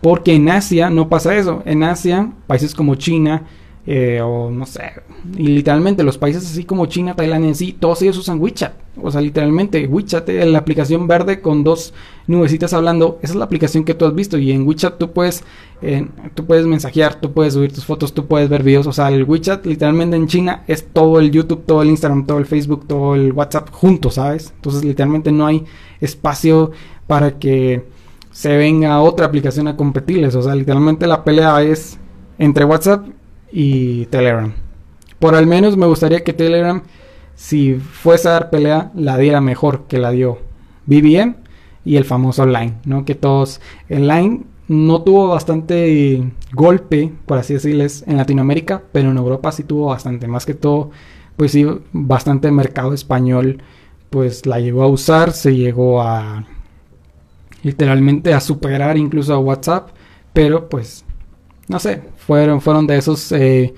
[SPEAKER 1] Porque en Asia no pasa eso. En Asia, países como China, eh, o no sé, y literalmente los países así como China, Tailandia en sí, todos ellos usan WeChat. O sea, literalmente WeChat, eh, la aplicación verde con dos nubecitas hablando, esa es la aplicación que tú has visto. Y en WeChat tú puedes, eh, tú puedes mensajear, tú puedes subir tus fotos, tú puedes ver videos. O sea, el WeChat literalmente en China es todo el YouTube, todo el Instagram, todo el Facebook, todo el WhatsApp juntos, ¿sabes? Entonces literalmente no hay espacio para que se venga otra aplicación a competirles. O sea, literalmente la pelea es entre WhatsApp y Telegram. Por al menos me gustaría que Telegram, si fuese a dar pelea, la diera mejor que la dio BBM y el famoso Line, ¿no? Que todos, el Line no tuvo bastante golpe, por así decirles, en Latinoamérica, pero en Europa sí tuvo bastante, más que todo, pues sí, bastante mercado español, pues la llegó a usar, se llegó a literalmente a superar incluso a WhatsApp, pero pues no sé, fueron, fueron de esos, eh,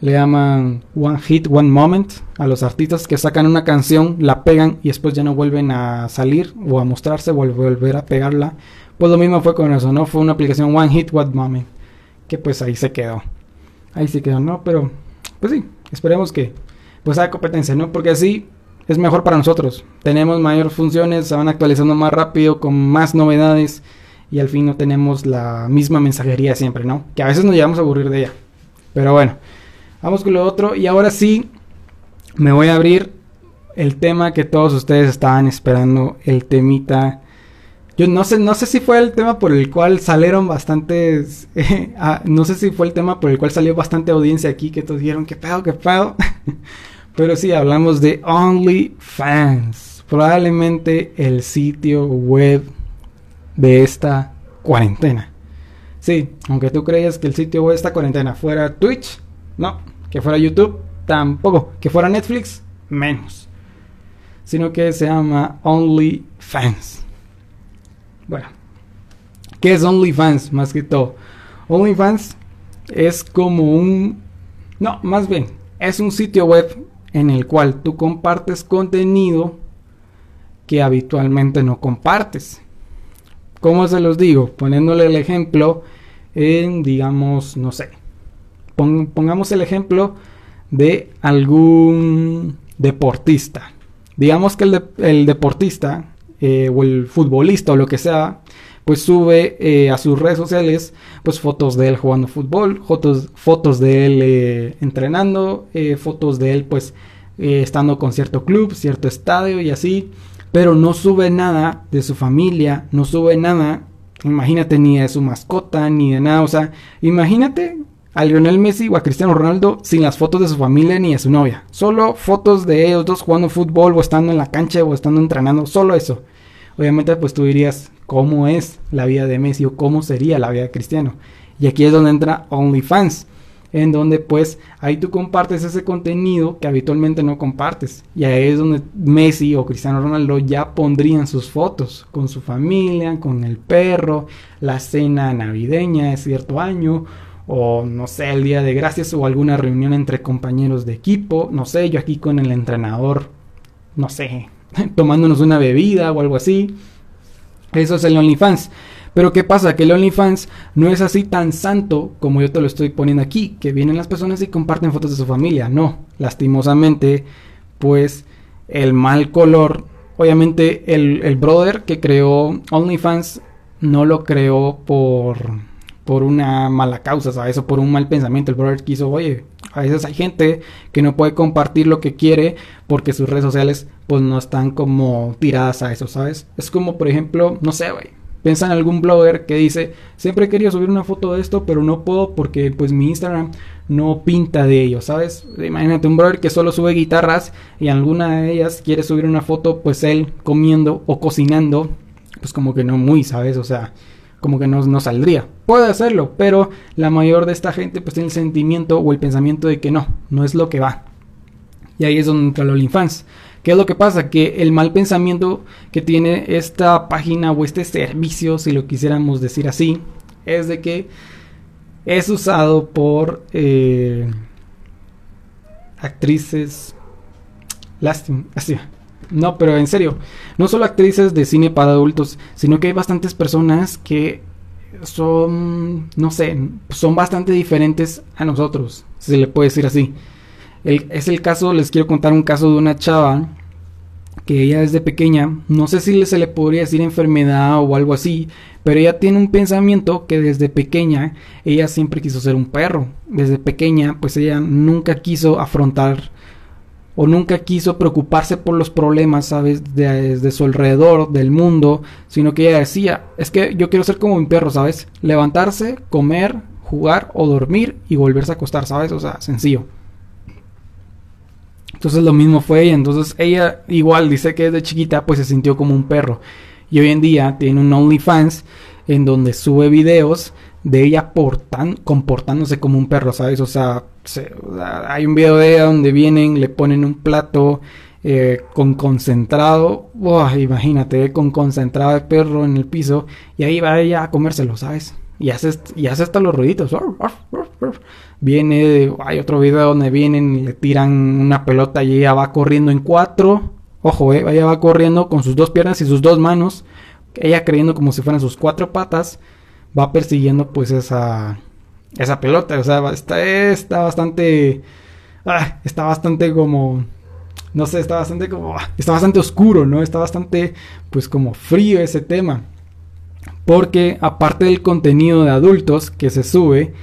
[SPEAKER 1] le llaman One Hit, One Moment a los artistas que sacan una canción, la pegan y después ya no vuelven a salir o a mostrarse, o volver a pegarla. Pues lo mismo fue con eso, ¿no? Fue una aplicación One Hit, One Moment, que pues ahí se quedó. Ahí se quedó, ¿no? Pero, pues sí, esperemos que pues haya competencia, ¿no? Porque así es mejor para nosotros. Tenemos mayor funciones, se van actualizando más rápido, con más novedades y al fin no tenemos la misma mensajería siempre, ¿no? Que a veces nos llegamos a aburrir de ella. Pero bueno, vamos con lo otro y ahora sí me voy a abrir el tema que todos ustedes estaban esperando, el temita. Yo no sé, no sé si fue el tema por el cual salieron bastantes, ah, no sé si fue el tema por el cual salió bastante audiencia aquí, que todos dijeron, qué pedo, qué pedo. Pero sí, hablamos de OnlyFans, probablemente el sitio web de esta cuarentena. Sí, aunque tú creías que el sitio de esta cuarentena fuera Twitch, no, que fuera YouTube, tampoco, que fuera Netflix, menos. Sino que se llama OnlyFans. Bueno, ¿qué es OnlyFans más que todo? OnlyFans es como un... No, más bien, es un sitio web en el cual tú compartes contenido que habitualmente no compartes. ¿Cómo se los digo? Poniéndole el ejemplo en, digamos, no sé. pongamos el ejemplo de algún deportista. Digamos que el, deportista eh, o el futbolista o lo que sea, pues sube eh, a sus redes sociales pues fotos de él jugando fútbol, fotos, fotos de él eh, entrenando, fotos de él pues estando con cierto club, cierto estadio y así pero no sube nada de su familia, no sube nada, imagínate, ni de su mascota, ni de nada, o sea, imagínate a Lionel Messi o a Cristiano Ronaldo sin las fotos de su familia ni de su novia, solo fotos de ellos dos jugando fútbol o estando en la cancha o estando entrenando, solo eso. Obviamente, pues tú dirías, ¿cómo es la vida de Messi o cómo sería la vida de Cristiano? Y aquí es donde entra OnlyFans. En donde pues ahí tú compartes ese contenido que habitualmente no compartes. Y ahí es donde Messi o Cristiano Ronaldo ya pondrían sus fotos con su familia, con el perro, la cena navideña de cierto año o no sé, el día de gracias o alguna reunión entre compañeros de equipo, no sé, yo aquí con el entrenador, no sé, tomándonos una bebida o algo así. Eso es el OnlyFans. Pero ¿qué pasa? Que el OnlyFans no es así tan santo como yo te lo estoy poniendo aquí, que vienen las personas y comparten fotos de su familia. No, lastimosamente, pues el mal color, obviamente el, el brother que creó OnlyFans no lo creó por por una mala causa, ¿sabes? O por un mal pensamiento. El brother quiso, oye, a veces hay gente que no puede compartir lo que quiere porque sus redes sociales pues no están como tiradas a eso, ¿sabes? Es como, por ejemplo, no sé, güey. Piensa en algún blogger que dice, siempre he querido subir una foto de esto, pero no puedo porque pues mi Instagram no pinta de ello, ¿sabes? Imagínate un brother que solo sube guitarras y alguna de ellas quiere subir una foto pues él comiendo o cocinando, pues como que no muy, ¿sabes? O sea, como que no, no saldría. Puede hacerlo, pero la mayor de esta gente pues tiene el sentimiento o el pensamiento de que no, no es lo que va. Y ahí es donde entra el OnlyFans. ¿Qué es lo que pasa? Que el mal pensamiento que tiene esta página o este servicio, si lo quisiéramos decir así, es de que es usado por eh, actrices. Lástima, así. No, pero en serio, no solo actrices de cine para adultos, sino que hay bastantes personas que son, no sé, son bastante diferentes a nosotros, si se le puede decir así. es el caso, les quiero contar un caso de una chava que ella desde pequeña, no sé si se le podría decir enfermedad o algo así, pero ella tiene un pensamiento que desde pequeña ella siempre quiso ser un perro. Desde pequeña, pues ella nunca quiso afrontar o nunca quiso preocuparse por los problemas, ¿sabes? De, su alrededor, del mundo, sino que ella decía, es que yo quiero ser como mi perro, ¿sabes? Levantarse, comer, jugar o dormir y volverse a acostar, ¿sabes? O sea, sencillo. Entonces lo mismo fue ella, entonces ella igual dice que desde chiquita pues se sintió como un perro. Y hoy en día tiene un OnlyFans en donde sube videos de ella portan, comportándose como un perro, ¿sabes? O sea, hay un video de ella donde vienen, le ponen un plato eh, con concentrado, imagínate, con concentrado de perro en el piso, y ahí va ella a comérselo, ¿sabes? Y hace, y hace hasta los ruiditos. Viene, hay otro video donde vienen y le tiran una pelota y ella va corriendo en cuatro. Ojo, eh, ella va corriendo con sus dos piernas y sus dos manos. Ella creyendo como si fueran sus cuatro patas va persiguiendo pues esa, esa pelota. O sea, está, está bastante... Ah, está bastante como... No sé, está bastante como... Ah, está bastante oscuro, ¿no? Está bastante pues como frío ese tema. Porque aparte del contenido de adultos que se sube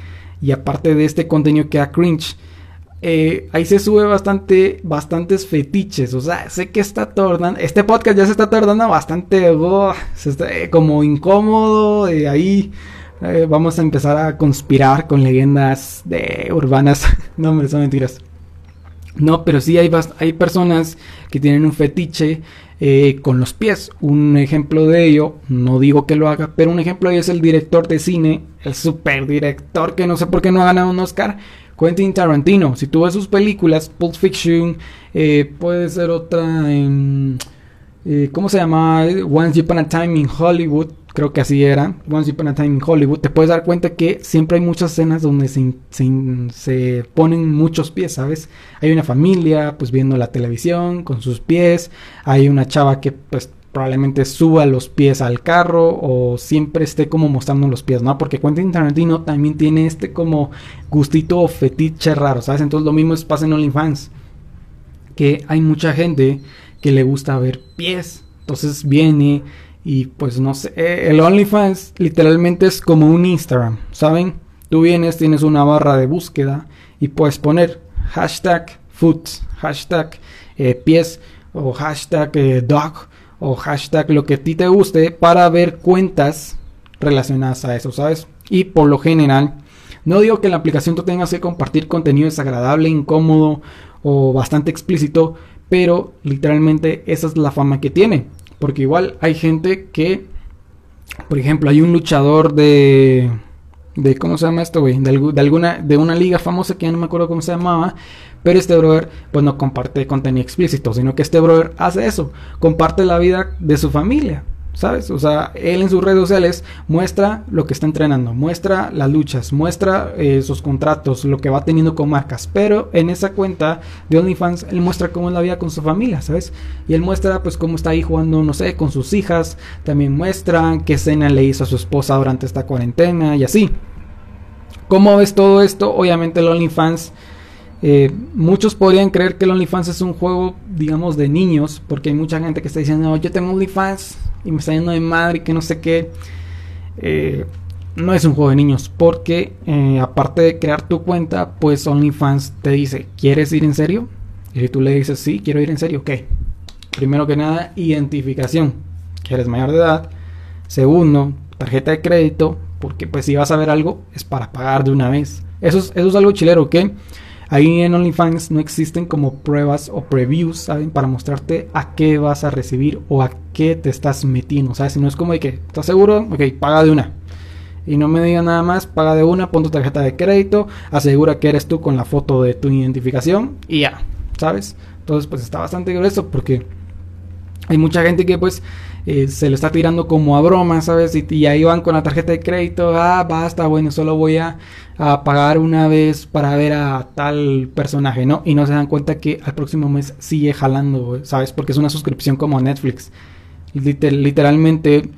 [SPEAKER 1] y aparte de este contenido que a cringe, eh, ahí se sube bastante, bastantes fetiches. O sea, sé que está tardando. Este podcast ya se está tardando bastante. Oh, eh, como incómodo. Ahí eh, vamos a empezar a conspirar con leyendas de urbanas. no, hombre, son mentiras. No, pero sí hay, hay personas que tienen un fetiche con los pies. Un ejemplo de ello, no digo que lo haga, pero un ejemplo es el director de cine, el super director que no sé por qué no ha ganado un Oscar, Quentin Tarantino. Si tú ves sus películas, Pulp Fiction, eh, puede ser otra. Eh, ¿Cómo se llama? Once Upon a Time in Hollywood. Creo que así era. Once Upon a Time in Hollywood. Te puedes dar cuenta que siempre hay muchas escenas donde se, se, ponen muchos pies, ¿sabes? Hay una familia pues viendo la televisión con sus pies. Hay una chava que pues probablemente suba los pies al carro o siempre esté como mostrando los pies, ¿no? Porque Quentin Tarantino también tiene este como gustito o fetiche raro, ¿sabes? Entonces lo mismo es pasa en OnlyFans, que hay mucha gente que le gusta ver pies, entonces viene y pues no sé, el OnlyFans literalmente es como un Instagram, ¿saben? Tú vienes, tienes una barra de búsqueda y puedes poner hashtag foot, hashtag eh, pies o hashtag eh, dog o hashtag lo que a ti te guste para ver cuentas relacionadas a eso, ¿sabes? Y por lo general, no digo que en la aplicación tú tengas que compartir contenido desagradable, incómodo o bastante explícito, pero literalmente esa es la fama que tiene. Porque igual hay gente que, por ejemplo, hay un luchador de, de ¿cómo se llama esto, güey? De, de, alguna, de una liga famosa que ya no me acuerdo cómo se llamaba. Pero este brother, pues no comparte contenido explícito, sino que este brother hace eso, comparte la vida de su familia. ¿Sabes? O sea, él en sus redes sociales muestra lo que está entrenando, muestra las luchas, muestra eh, sus contratos, lo que va teniendo con marcas. Pero en esa cuenta de OnlyFans, él muestra cómo es la vida con su familia, ¿sabes? Y él muestra, pues, cómo está ahí jugando, no sé, con sus hijas. También muestra qué cena le hizo a su esposa durante esta cuarentena y así. ¿Cómo ves todo esto? Obviamente, el OnlyFans eh, muchos podrían creer que el OnlyFans es un juego, digamos, de niños, porque hay mucha gente que está diciendo, yo tengo OnlyFans y me está yendo de madre que no sé qué. Eh, no es un juego de niños, porque eh, aparte de crear tu cuenta, pues OnlyFans te dice, ¿quieres ir en serio? Y si tú le dices, sí, quiero ir en serio, ¿qué? Primero que nada, identificación, que eres mayor de edad. Segundo, tarjeta de crédito, porque pues si vas a ver algo, es para pagar de una vez. Eso es, eso es algo chilero, ¿ok? Ahí en OnlyFans no existen como pruebas o previews, ¿saben? Para mostrarte a qué vas a recibir o a qué te estás metiendo, ¿sabes? Si no es como de que, ¿estás seguro? Ok, paga de una. Y no me diga nada más, paga de una, pon tu tarjeta de crédito, asegura que eres tú con la foto de tu identificación y ya, ¿sabes? Entonces, pues está bastante grueso porque hay mucha gente que pues eh, se lo está tirando como a broma, ¿sabes? Y, ahí van con la tarjeta de crédito, ah, basta, bueno, solo voy a, pagar una vez para ver a tal personaje, ¿no? Y no se dan cuenta que al próximo mes sigue jalando, ¿sabes? Porque es una suscripción como Netflix. literalmente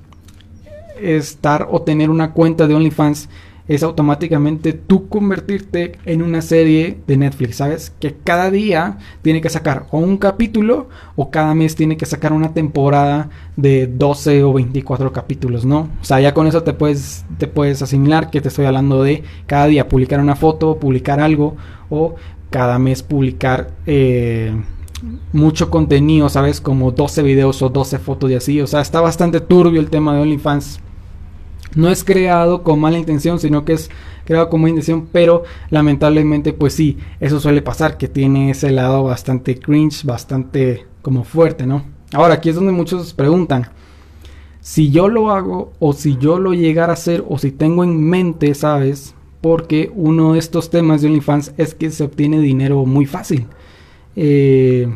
[SPEAKER 1] estar o tener una cuenta de OnlyFans es automáticamente tú convertirte en una serie de Netflix, ¿sabes? Que cada día tiene que sacar o un capítulo o cada mes tiene que sacar una temporada de 12 o 24 capítulos, ¿no? O sea, ya con eso te puedes, te puedes asimilar que te estoy hablando de cada día publicar una foto, publicar algo o cada mes publicar... Eh, mucho contenido, ¿sabes? Como 12 videos o 12 fotos y así. O sea, está bastante turbio el tema de OnlyFans no es creado con mala intención, sino que es creado con mala intención, pero lamentablemente pues sí, eso suele pasar, que tiene ese lado bastante cringe, bastante como fuerte, ¿no? Ahora, aquí es donde muchos preguntan, si yo lo hago o si yo lo llegara a hacer o si tengo en mente, ¿sabes? Porque uno de estos temas de OnlyFans es que se obtiene dinero muy fácil. Eh,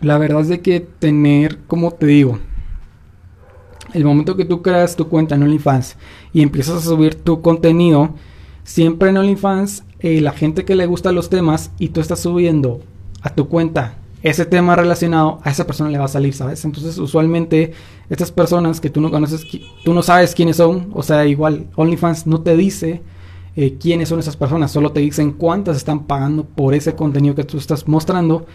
[SPEAKER 1] la verdad es de que tener, como te digo, el momento que tú creas tu cuenta en OnlyFans y empiezas a subir tu contenido, siempre en OnlyFans, eh, la gente que le gusta los temas y tú estás subiendo a tu cuenta ese tema relacionado, a esa persona le va a salir, ¿sabes? Entonces, usualmente, estas personas que tú no conoces, tú no sabes quiénes son, o sea, igual, OnlyFans no te dice eh, quiénes son esas personas, solo te dicen cuántas están pagando por ese contenido que tú estás mostrando,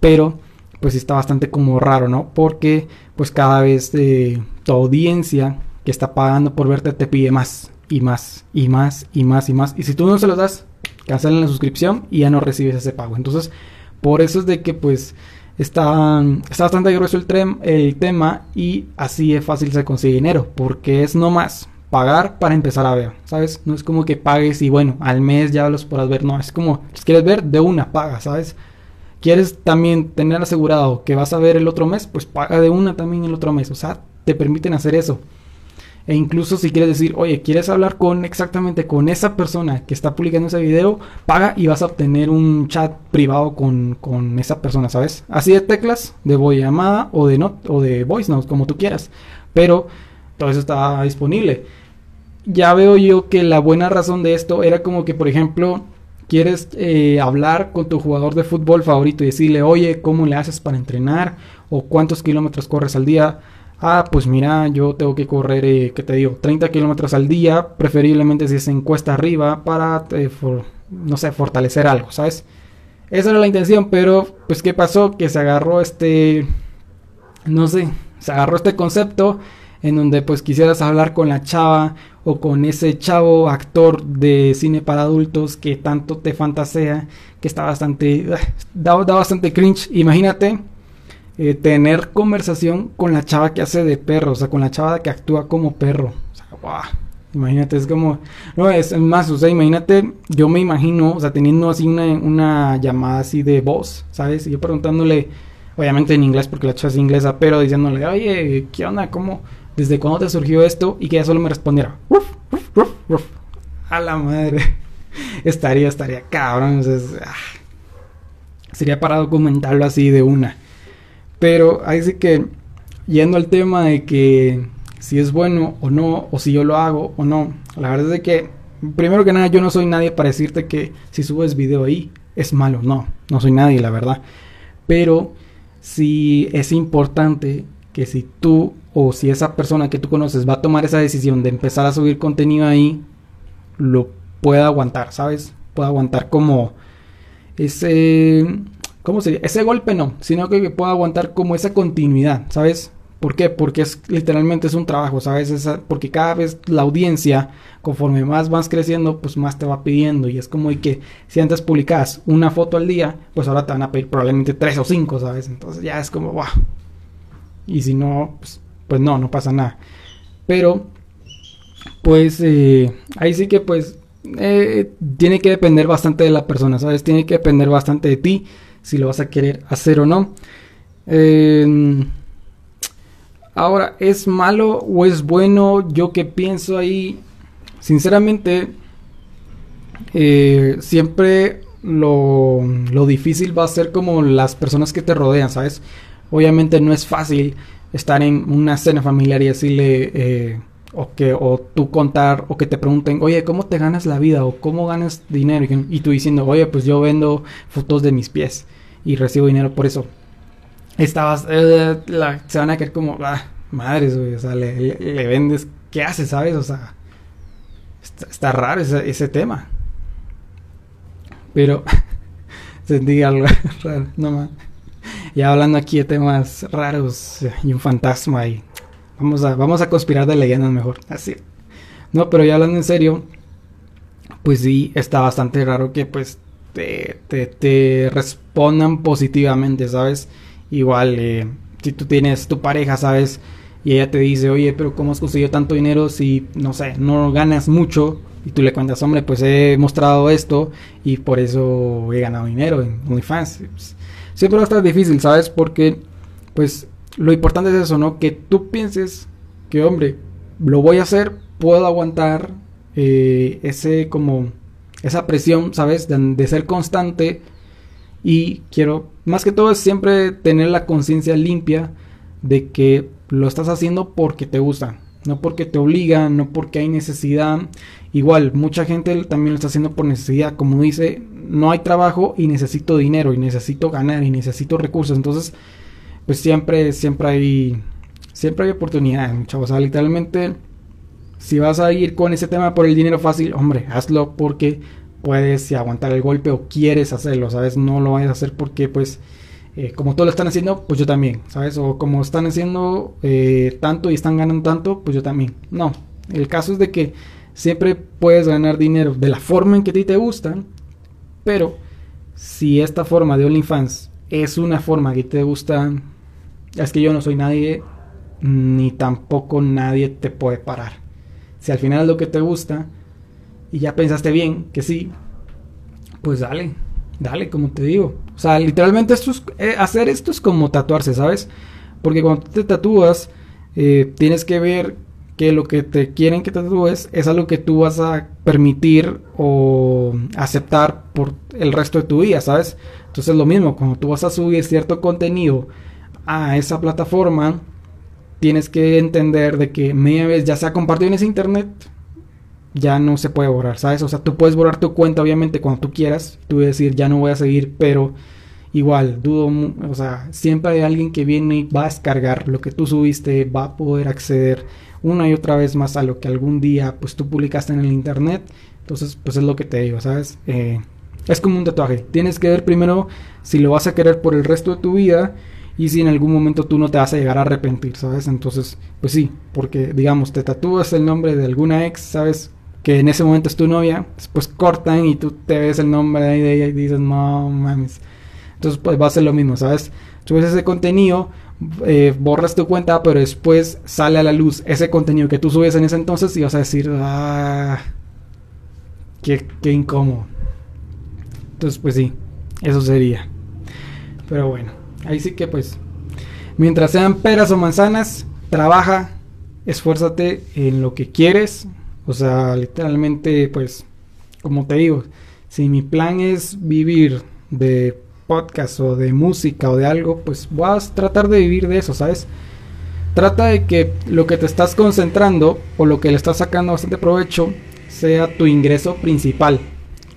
[SPEAKER 1] pero pues está bastante como raro, ¿no? Porque pues cada vez eh, tu audiencia que está pagando por verte te pide más y más y más y más y más. Y si tú no se los das, cancelan la suscripción y ya no recibes ese pago. Entonces, por eso es de que pues está, está bastante grueso el, tema y así es fácil se consigue dinero. Porque es no más pagar para empezar a ver, ¿sabes? No es como que pagues y bueno, al mes ya los podrás ver, no, es como, si quieres ver, de una paga, ¿sabes? ¿Quieres también tener asegurado que vas a ver el otro mes? Pues paga de una también el otro mes. O sea, te permiten hacer eso. E incluso si quieres decir, oye, ¿quieres hablar con exactamente con esa persona que está publicando ese video? Paga y vas a obtener un chat privado con, con esa persona, ¿sabes? Así de teclas, de voz llamada o de, not, o de voice notes, como tú quieras. Pero todo eso está disponible. Ya veo yo que la buena razón de esto era como que, por ejemplo, quieres eh, hablar con tu jugador de fútbol favorito y decirle, oye, ¿cómo le haces para entrenar? ¿O cuántos kilómetros corres al día? Ah, pues mira, yo tengo que correr, eh, ¿qué te digo? 30 kilómetros al día, preferiblemente si es en cuesta arriba, para, eh, no sé, fortalecer algo, ¿sabes? Esa era la intención, pero pues ¿qué pasó? Que se agarró este, no sé, se agarró este concepto en donde pues quisieras hablar con la chava o con ese chavo actor de cine para adultos que tanto te fantasea, que está bastante, da, bastante cringe. Imagínate eh, tener conversación con la chava que hace de perro, o sea, con la chava que actúa como perro. O sea. Imagínate, es como, no, es más, o sea, imagínate, yo me imagino, o sea, teniendo así una, una llamada así de voz, ¿sabes? Y yo preguntándole, obviamente en inglés porque la chava es inglesa, pero diciéndole, oye, ¿qué onda? ¿Cómo? ¿Desde cuándo te surgió esto? Y que ella solo me respondiera, a la madre. estaría, estaría cabrón. Ah, sería para documentarlo así de una. Pero ahí sí que, yendo al tema de que si es bueno o no, o si yo lo hago o no, la verdad es que, primero que nada, yo no soy nadie para decirte que si subes video ahí es malo. No, no soy nadie, la verdad. Pero si es importante que si tú o si esa persona que tú conoces va a tomar esa decisión de empezar a subir contenido ahí, lo pueda aguantar, ¿sabes? Pueda aguantar como ese... ¿Cómo sería? Ese golpe no, sino que pueda aguantar como esa continuidad, ¿sabes? ¿Por qué? Porque es literalmente es un trabajo, ¿sabes? porque cada vez la audiencia, conforme más vas creciendo, pues más te va pidiendo. Y es como que si antes publicabas una foto al día, pues ahora te van a pedir probablemente tres o cinco, ¿sabes? Entonces ya es como, wow. Y si no, pues, pues no, no pasa nada. Pero, pues eh, ahí sí que pues eh, tiene que depender bastante de la persona, ¿sabes? Tiene que depender bastante de ti si lo vas a querer hacer o no. Eh, ahora, ¿es malo o es bueno? Yo que pienso ahí, sinceramente, eh, siempre lo, lo difícil va a ser como las personas que te rodean, ¿sabes? Obviamente no es fácil estar en una cena familiar y decirle... Eh, o que o tú contar o que te pregunten, oye, ¿cómo te ganas la vida? o ¿cómo ganas dinero? Y, tú diciendo, oye, pues yo vendo fotos de mis pies y recibo dinero por eso. Estabas, eh, se van a quedar como, ah, madres, güey, o sea, le, vendes, ¿qué haces, sabes? O sea, está, raro ese, ese, tema. Pero, sentí algo raro, no más. Ya hablando aquí de temas raros y un fantasma y Vamos a, vamos a conspirar de leyendas mejor. Así. No, pero ya hablando en serio, pues sí, está bastante raro que pues te, te, respondan positivamente, ¿sabes? Igual, eh, si tú tienes tu pareja, ¿sabes? Y ella te dice, oye, pero ¿cómo has conseguido tanto dinero si, no sé, no ganas mucho? Y tú le cuentas, hombre, pues he mostrado esto y por eso he ganado dinero en OnlyFans. Pues, siempre va a estar difícil, ¿sabes? Porque, pues, lo importante es eso, ¿no? Que tú pienses que, hombre, lo voy a hacer, puedo aguantar eh, ese como esa presión, ¿sabes? De, ser constante y quiero, más que todo es siempre tener la conciencia limpia de que lo estás haciendo porque te gusta, no porque te obligan, no porque hay necesidad. Igual, mucha gente también lo está haciendo por necesidad, como dice, no hay trabajo y necesito dinero y necesito ganar y necesito recursos, entonces pues siempre, siempre hay, siempre hay oportunidades, chavos. O sea, literalmente, si vas a ir con ese tema por el dinero fácil, hombre, hazlo porque puedes aguantar el golpe o quieres hacerlo, ¿sabes? No lo vayas a hacer porque, pues, eh, como todos lo están haciendo, pues yo también, ¿sabes? O como están haciendo eh, tanto y están ganando tanto, pues yo también. No, el caso es de que siempre puedes ganar dinero de la forma en que a ti te gusta, pero si esta forma de OnlyFans es una forma que te gusta, es que yo no soy nadie, ni tampoco nadie te puede parar. Si al final es lo que te gusta y ya pensaste bien que sí, pues dale, dale, como te digo. O sea, literalmente esto eh, hacer esto es como tatuarse, ¿sabes? Porque cuando te tatúas, eh, tienes que ver que lo que te quieren que tatúes es algo que tú vas a permitir o aceptar por el resto de tu vida, ¿sabes? Entonces lo mismo, cuando tú vas a subir cierto contenido a esa plataforma, tienes que entender de que media vez ya se ha compartido en ese internet, ya no se puede borrar, ¿sabes? O sea, tú puedes borrar tu cuenta obviamente cuando tú quieras, tú puedes decir ya no voy a seguir, pero igual, dudo, o sea, siempre hay alguien que viene y va a descargar lo que tú subiste, va a poder acceder una y otra vez más a lo que algún día pues tú publicaste en el internet. Entonces, pues es lo que te digo, ¿sabes? Eh, es como un tatuaje. Tienes que ver primero si lo vas a querer por el resto de tu vida y si en algún momento tú no te vas a llegar a arrepentir, ¿sabes? Entonces, pues sí, porque digamos, te tatúas el nombre de alguna ex, ¿sabes? Que en ese momento es tu novia, después cortan y tú te ves el nombre de ella y dices, no mames. Entonces, pues va a ser lo mismo, ¿sabes? Subes ese contenido, eh, borras tu cuenta, pero después sale a la luz ese contenido que tú subes en ese entonces y vas a decir, ah, qué, qué incómodo. Entonces, pues sí, eso sería. Pero bueno, ahí sí que pues, mientras sean peras o manzanas, trabaja, esfuérzate en lo que quieres O sea, literalmente, pues, como te digo, si mi plan es vivir de podcast o de música o de algo, pues vas a tratar de vivir de eso, ¿sabes? Trata de que lo que te estás concentrando o lo que le estás sacando bastante provecho sea tu ingreso principal.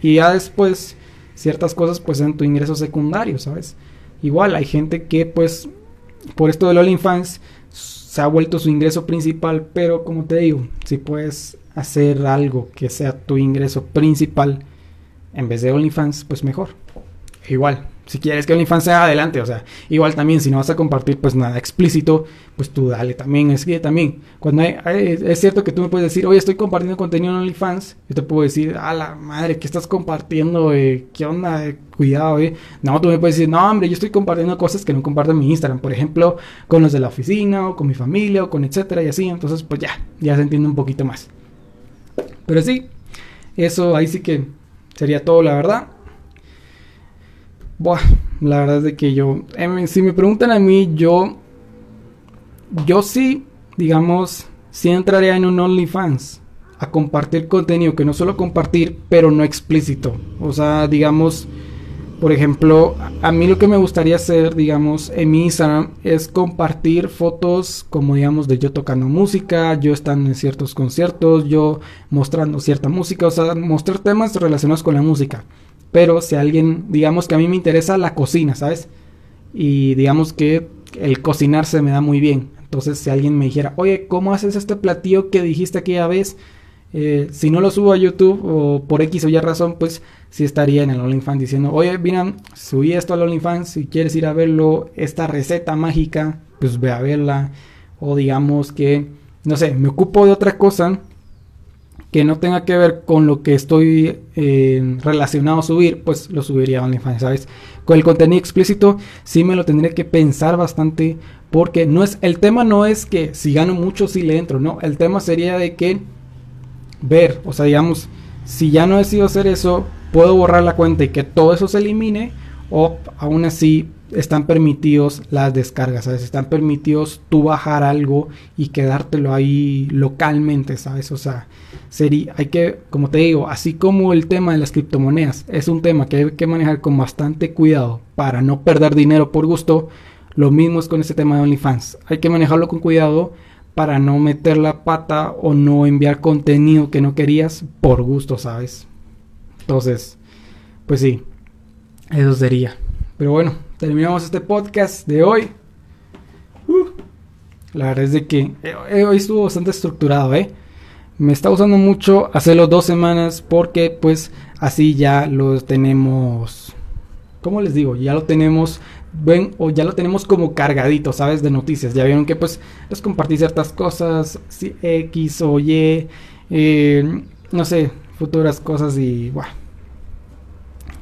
[SPEAKER 1] Y ya después ciertas cosas pues sean tu ingreso secundario, ¿sabes? Igual hay gente que pues por esto del OnlyFans se ha vuelto su ingreso principal, pero como te digo, si puedes hacer algo que sea tu ingreso principal en vez de OnlyFans, pues mejor. Igual, si quieres que OnlyFans sea adelante, o sea, igual también si no vas a compartir pues nada explícito, pues tú dale también, es que también, cuando hay, es cierto que tú me puedes decir, oye, estoy compartiendo contenido en OnlyFans, yo te puedo decir, a la madre, ¿qué estás compartiendo? ¿Qué onda? Cuidado, eh. No, tú me puedes decir, no, hombre, yo estoy compartiendo cosas que no comparto en mi Instagram, por ejemplo, con los de la oficina, o con mi familia, o con etcétera, y así, entonces pues ya, ya se entiende un poquito más. Pero sí, eso ahí sí que sería todo, la verdad. Buah, la verdad es de que yo, em, si me preguntan a mí, yo, yo sí, digamos, sí entraría en un OnlyFans a compartir contenido, que no solo compartir, pero no explícito. O sea, digamos, por ejemplo, a mí lo que me gustaría hacer, digamos, en mi Instagram es compartir fotos como, digamos, de yo tocando música, yo estando en ciertos conciertos, yo mostrando cierta música, o sea, mostrar temas relacionados con la música. Pero si alguien, digamos que a mí me interesa la cocina, ¿sabes? Y digamos que el cocinar se me da muy bien. Entonces, si alguien me dijera, oye, ¿cómo haces este platillo que dijiste aquella vez? Eh, si no lo subo a YouTube o por X o Y razón, pues sí estaría en el OnlyFans diciendo, oye, mira, subí esto al OnlyFans, si quieres ir a verlo, esta receta mágica, pues ve a verla. O digamos que, no sé, me ocupo de otra cosa que no tenga que ver con lo que estoy eh, relacionado a subir, pues lo subiría a OnlyFans, ¿sabes? Con el contenido explícito sí me lo tendré que pensar bastante porque no es el tema no es que si gano mucho si le entro, no, el tema sería de que ver, o sea, digamos, si ya no decido hacer eso, puedo borrar la cuenta y que todo eso se elimine o aún así están permitidos las descargas, ¿sabes? Están permitidos tú bajar algo y quedártelo ahí localmente, ¿sabes? O sea, sería, hay que, como te digo, así como el tema de las criptomonedas es un tema que hay que manejar con bastante cuidado para no perder dinero por gusto, lo mismo es con este tema de OnlyFans. Hay que manejarlo con cuidado para no meter la pata o no enviar contenido que no querías por gusto, ¿sabes? Entonces, pues sí, eso sería. Pero bueno, terminamos este podcast de hoy. Uh, la verdad es de que eh, hoy estuvo bastante estructurado, ¿eh? Me está usando mucho hacerlo dos semanas porque pues así ya lo tenemos... ¿Cómo les digo? Ya lo tenemos ven o ya lo tenemos como cargadito, ¿sabes? De noticias. Ya vieron que pues les compartí ciertas cosas, X o Y, eh, no sé, futuras cosas y bueno.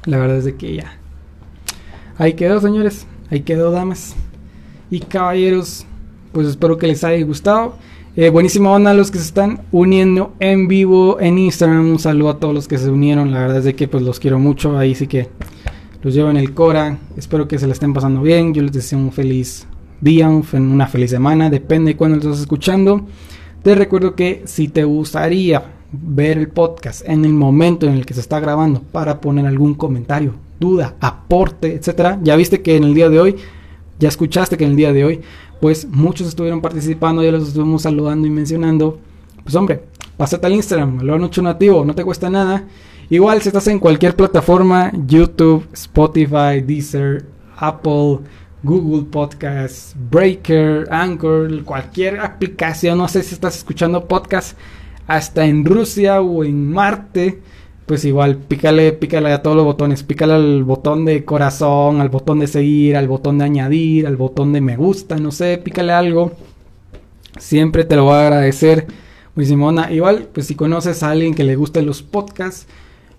[SPEAKER 1] La verdad es de que ya Ahí quedó, señores. Ahí quedó, damas y caballeros. Pues espero que les haya gustado. Eh, buenísima onda a los que se están uniendo en vivo en Instagram. Un saludo a todos los que se unieron. La verdad es de que pues los quiero mucho. Ahí sí que los llevo en el Cora. Espero que se la estén pasando bien. Yo les deseo un feliz día, una feliz semana. Depende de cuándo lo estás escuchando. Te recuerdo que si te gustaría ver el podcast en el momento en el que se está grabando para poner algún comentario, duda, aporte, etcétera. Ya viste que en el día de hoy, ya escuchaste que en el día de hoy, pues muchos estuvieron participando, ya los estuvimos saludando y mencionando. Pues hombre, pásate al Instagram, lo han hecho nativo, no te cuesta nada. Igual si estás en cualquier plataforma, YouTube, Spotify, Deezer, Apple, Google Podcasts, Breaker, Anchor, cualquier aplicación, no sé si estás escuchando podcast hasta en Rusia o en Marte pues igual, pícale, pícale a todos los botones, pícale al botón de corazón, al botón de seguir, al botón de añadir, al botón de me gusta, no sé, pícale algo. Siempre te lo voy a agradecer. Muy Simona, igual, pues si conoces a alguien que le gusten los podcasts,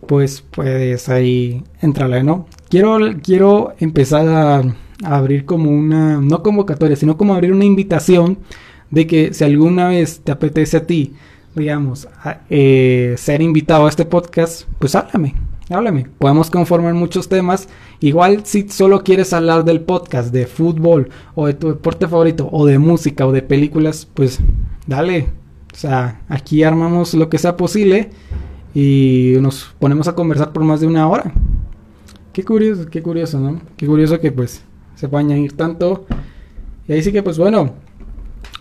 [SPEAKER 1] pues puedes ahí entrarle, ¿no? Quiero, quiero empezar a, a abrir como una, no convocatoria, sino como abrir una invitación de que si alguna vez te apetece a ti digamos, eh, ser invitado a este podcast, pues háblame, háblame. Podemos conformar muchos temas. Igual si solo quieres hablar del podcast, de fútbol, o de tu deporte favorito, o de música, o de películas, pues dale, O sea, aquí armamos lo que sea posible y nos ponemos a conversar por más de una hora. Qué curioso, qué curioso, ¿no? Qué curioso que pues se pueda añadir tanto. Y ahí sí que pues bueno,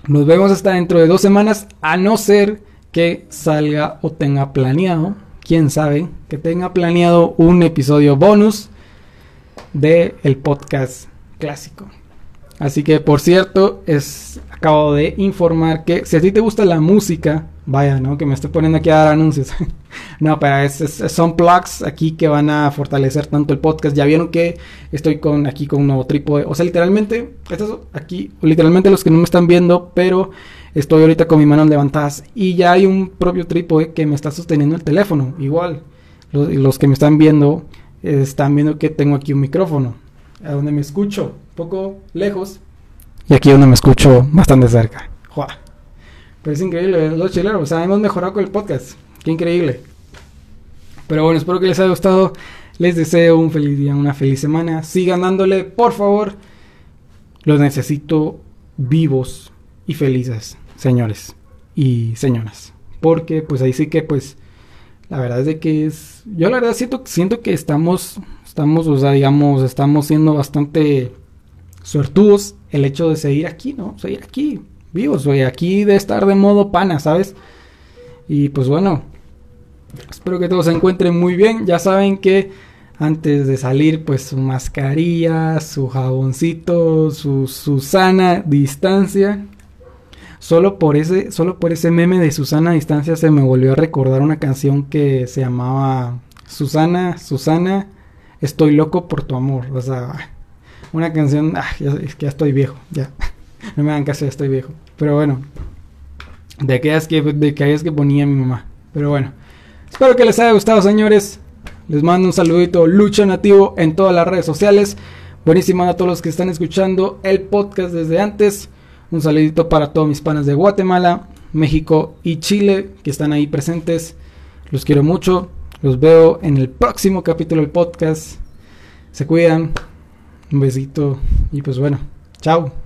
[SPEAKER 1] nos vemos hasta dentro de dos semanas, a no ser que salga o tenga planeado, quién sabe, que tenga planeado un episodio bonus de el podcast clásico. Así que por cierto, es acabo de informar que si a ti te gusta la música, vaya, ¿no? Que me estoy poniendo aquí a dar anuncios. no, pero es, son plugs aquí que van a fortalecer tanto el podcast. Ya vieron que estoy con aquí con un nuevo trípode. O sea, literalmente, esto aquí, literalmente los que no me están viendo, pero estoy ahorita con mis manos levantadas y ya hay un propio trípode que me está sosteniendo el teléfono. Igual, los, que me están viendo eh, están viendo que tengo aquí un micrófono a donde me escucho un poco lejos y aquí donde me escucho bastante cerca. Pero es increíble, los chileros. O sea, hemos mejorado con el podcast. Qué increíble. Pero bueno, espero que les haya gustado. Les deseo un feliz día, una feliz semana. Sigan dándole, por favor. Los necesito vivos y felices, señores y señoras. Porque pues ahí sí que pues la verdad es de que es yo la verdad siento siento que estamos Estamos, o sea, digamos, estamos siendo bastante suertudos el hecho de seguir aquí, ¿no? Seguir aquí, vivos, güey, aquí de estar de modo pana, ¿sabes? Y pues bueno, espero que todos se encuentren muy bien. Ya saben que antes de salir, pues su mascarilla, su jaboncito, su Susana distancia. Solo por ese, solo por ese meme de Susana distancia se me volvió a recordar una canción que se llamaba Susana, Susana Estoy loco por tu amor. O sea, una canción. Ah, es que ya estoy viejo. Ya. no me dan caso, ya estoy viejo. Pero bueno. De aquellas que, de aquellas que ponía mi mamá. Pero bueno. Espero que les haya gustado, señores. Les mando un saludito Lucha Nativo en todas las redes sociales. Buenísimo a todos los que están escuchando el podcast desde antes. Un saludito para todos mis panas de Guatemala, México y Chile que están ahí presentes. Los quiero mucho. Los veo en el próximo capítulo del podcast. Se cuidan. Un besito. Y pues bueno, chao.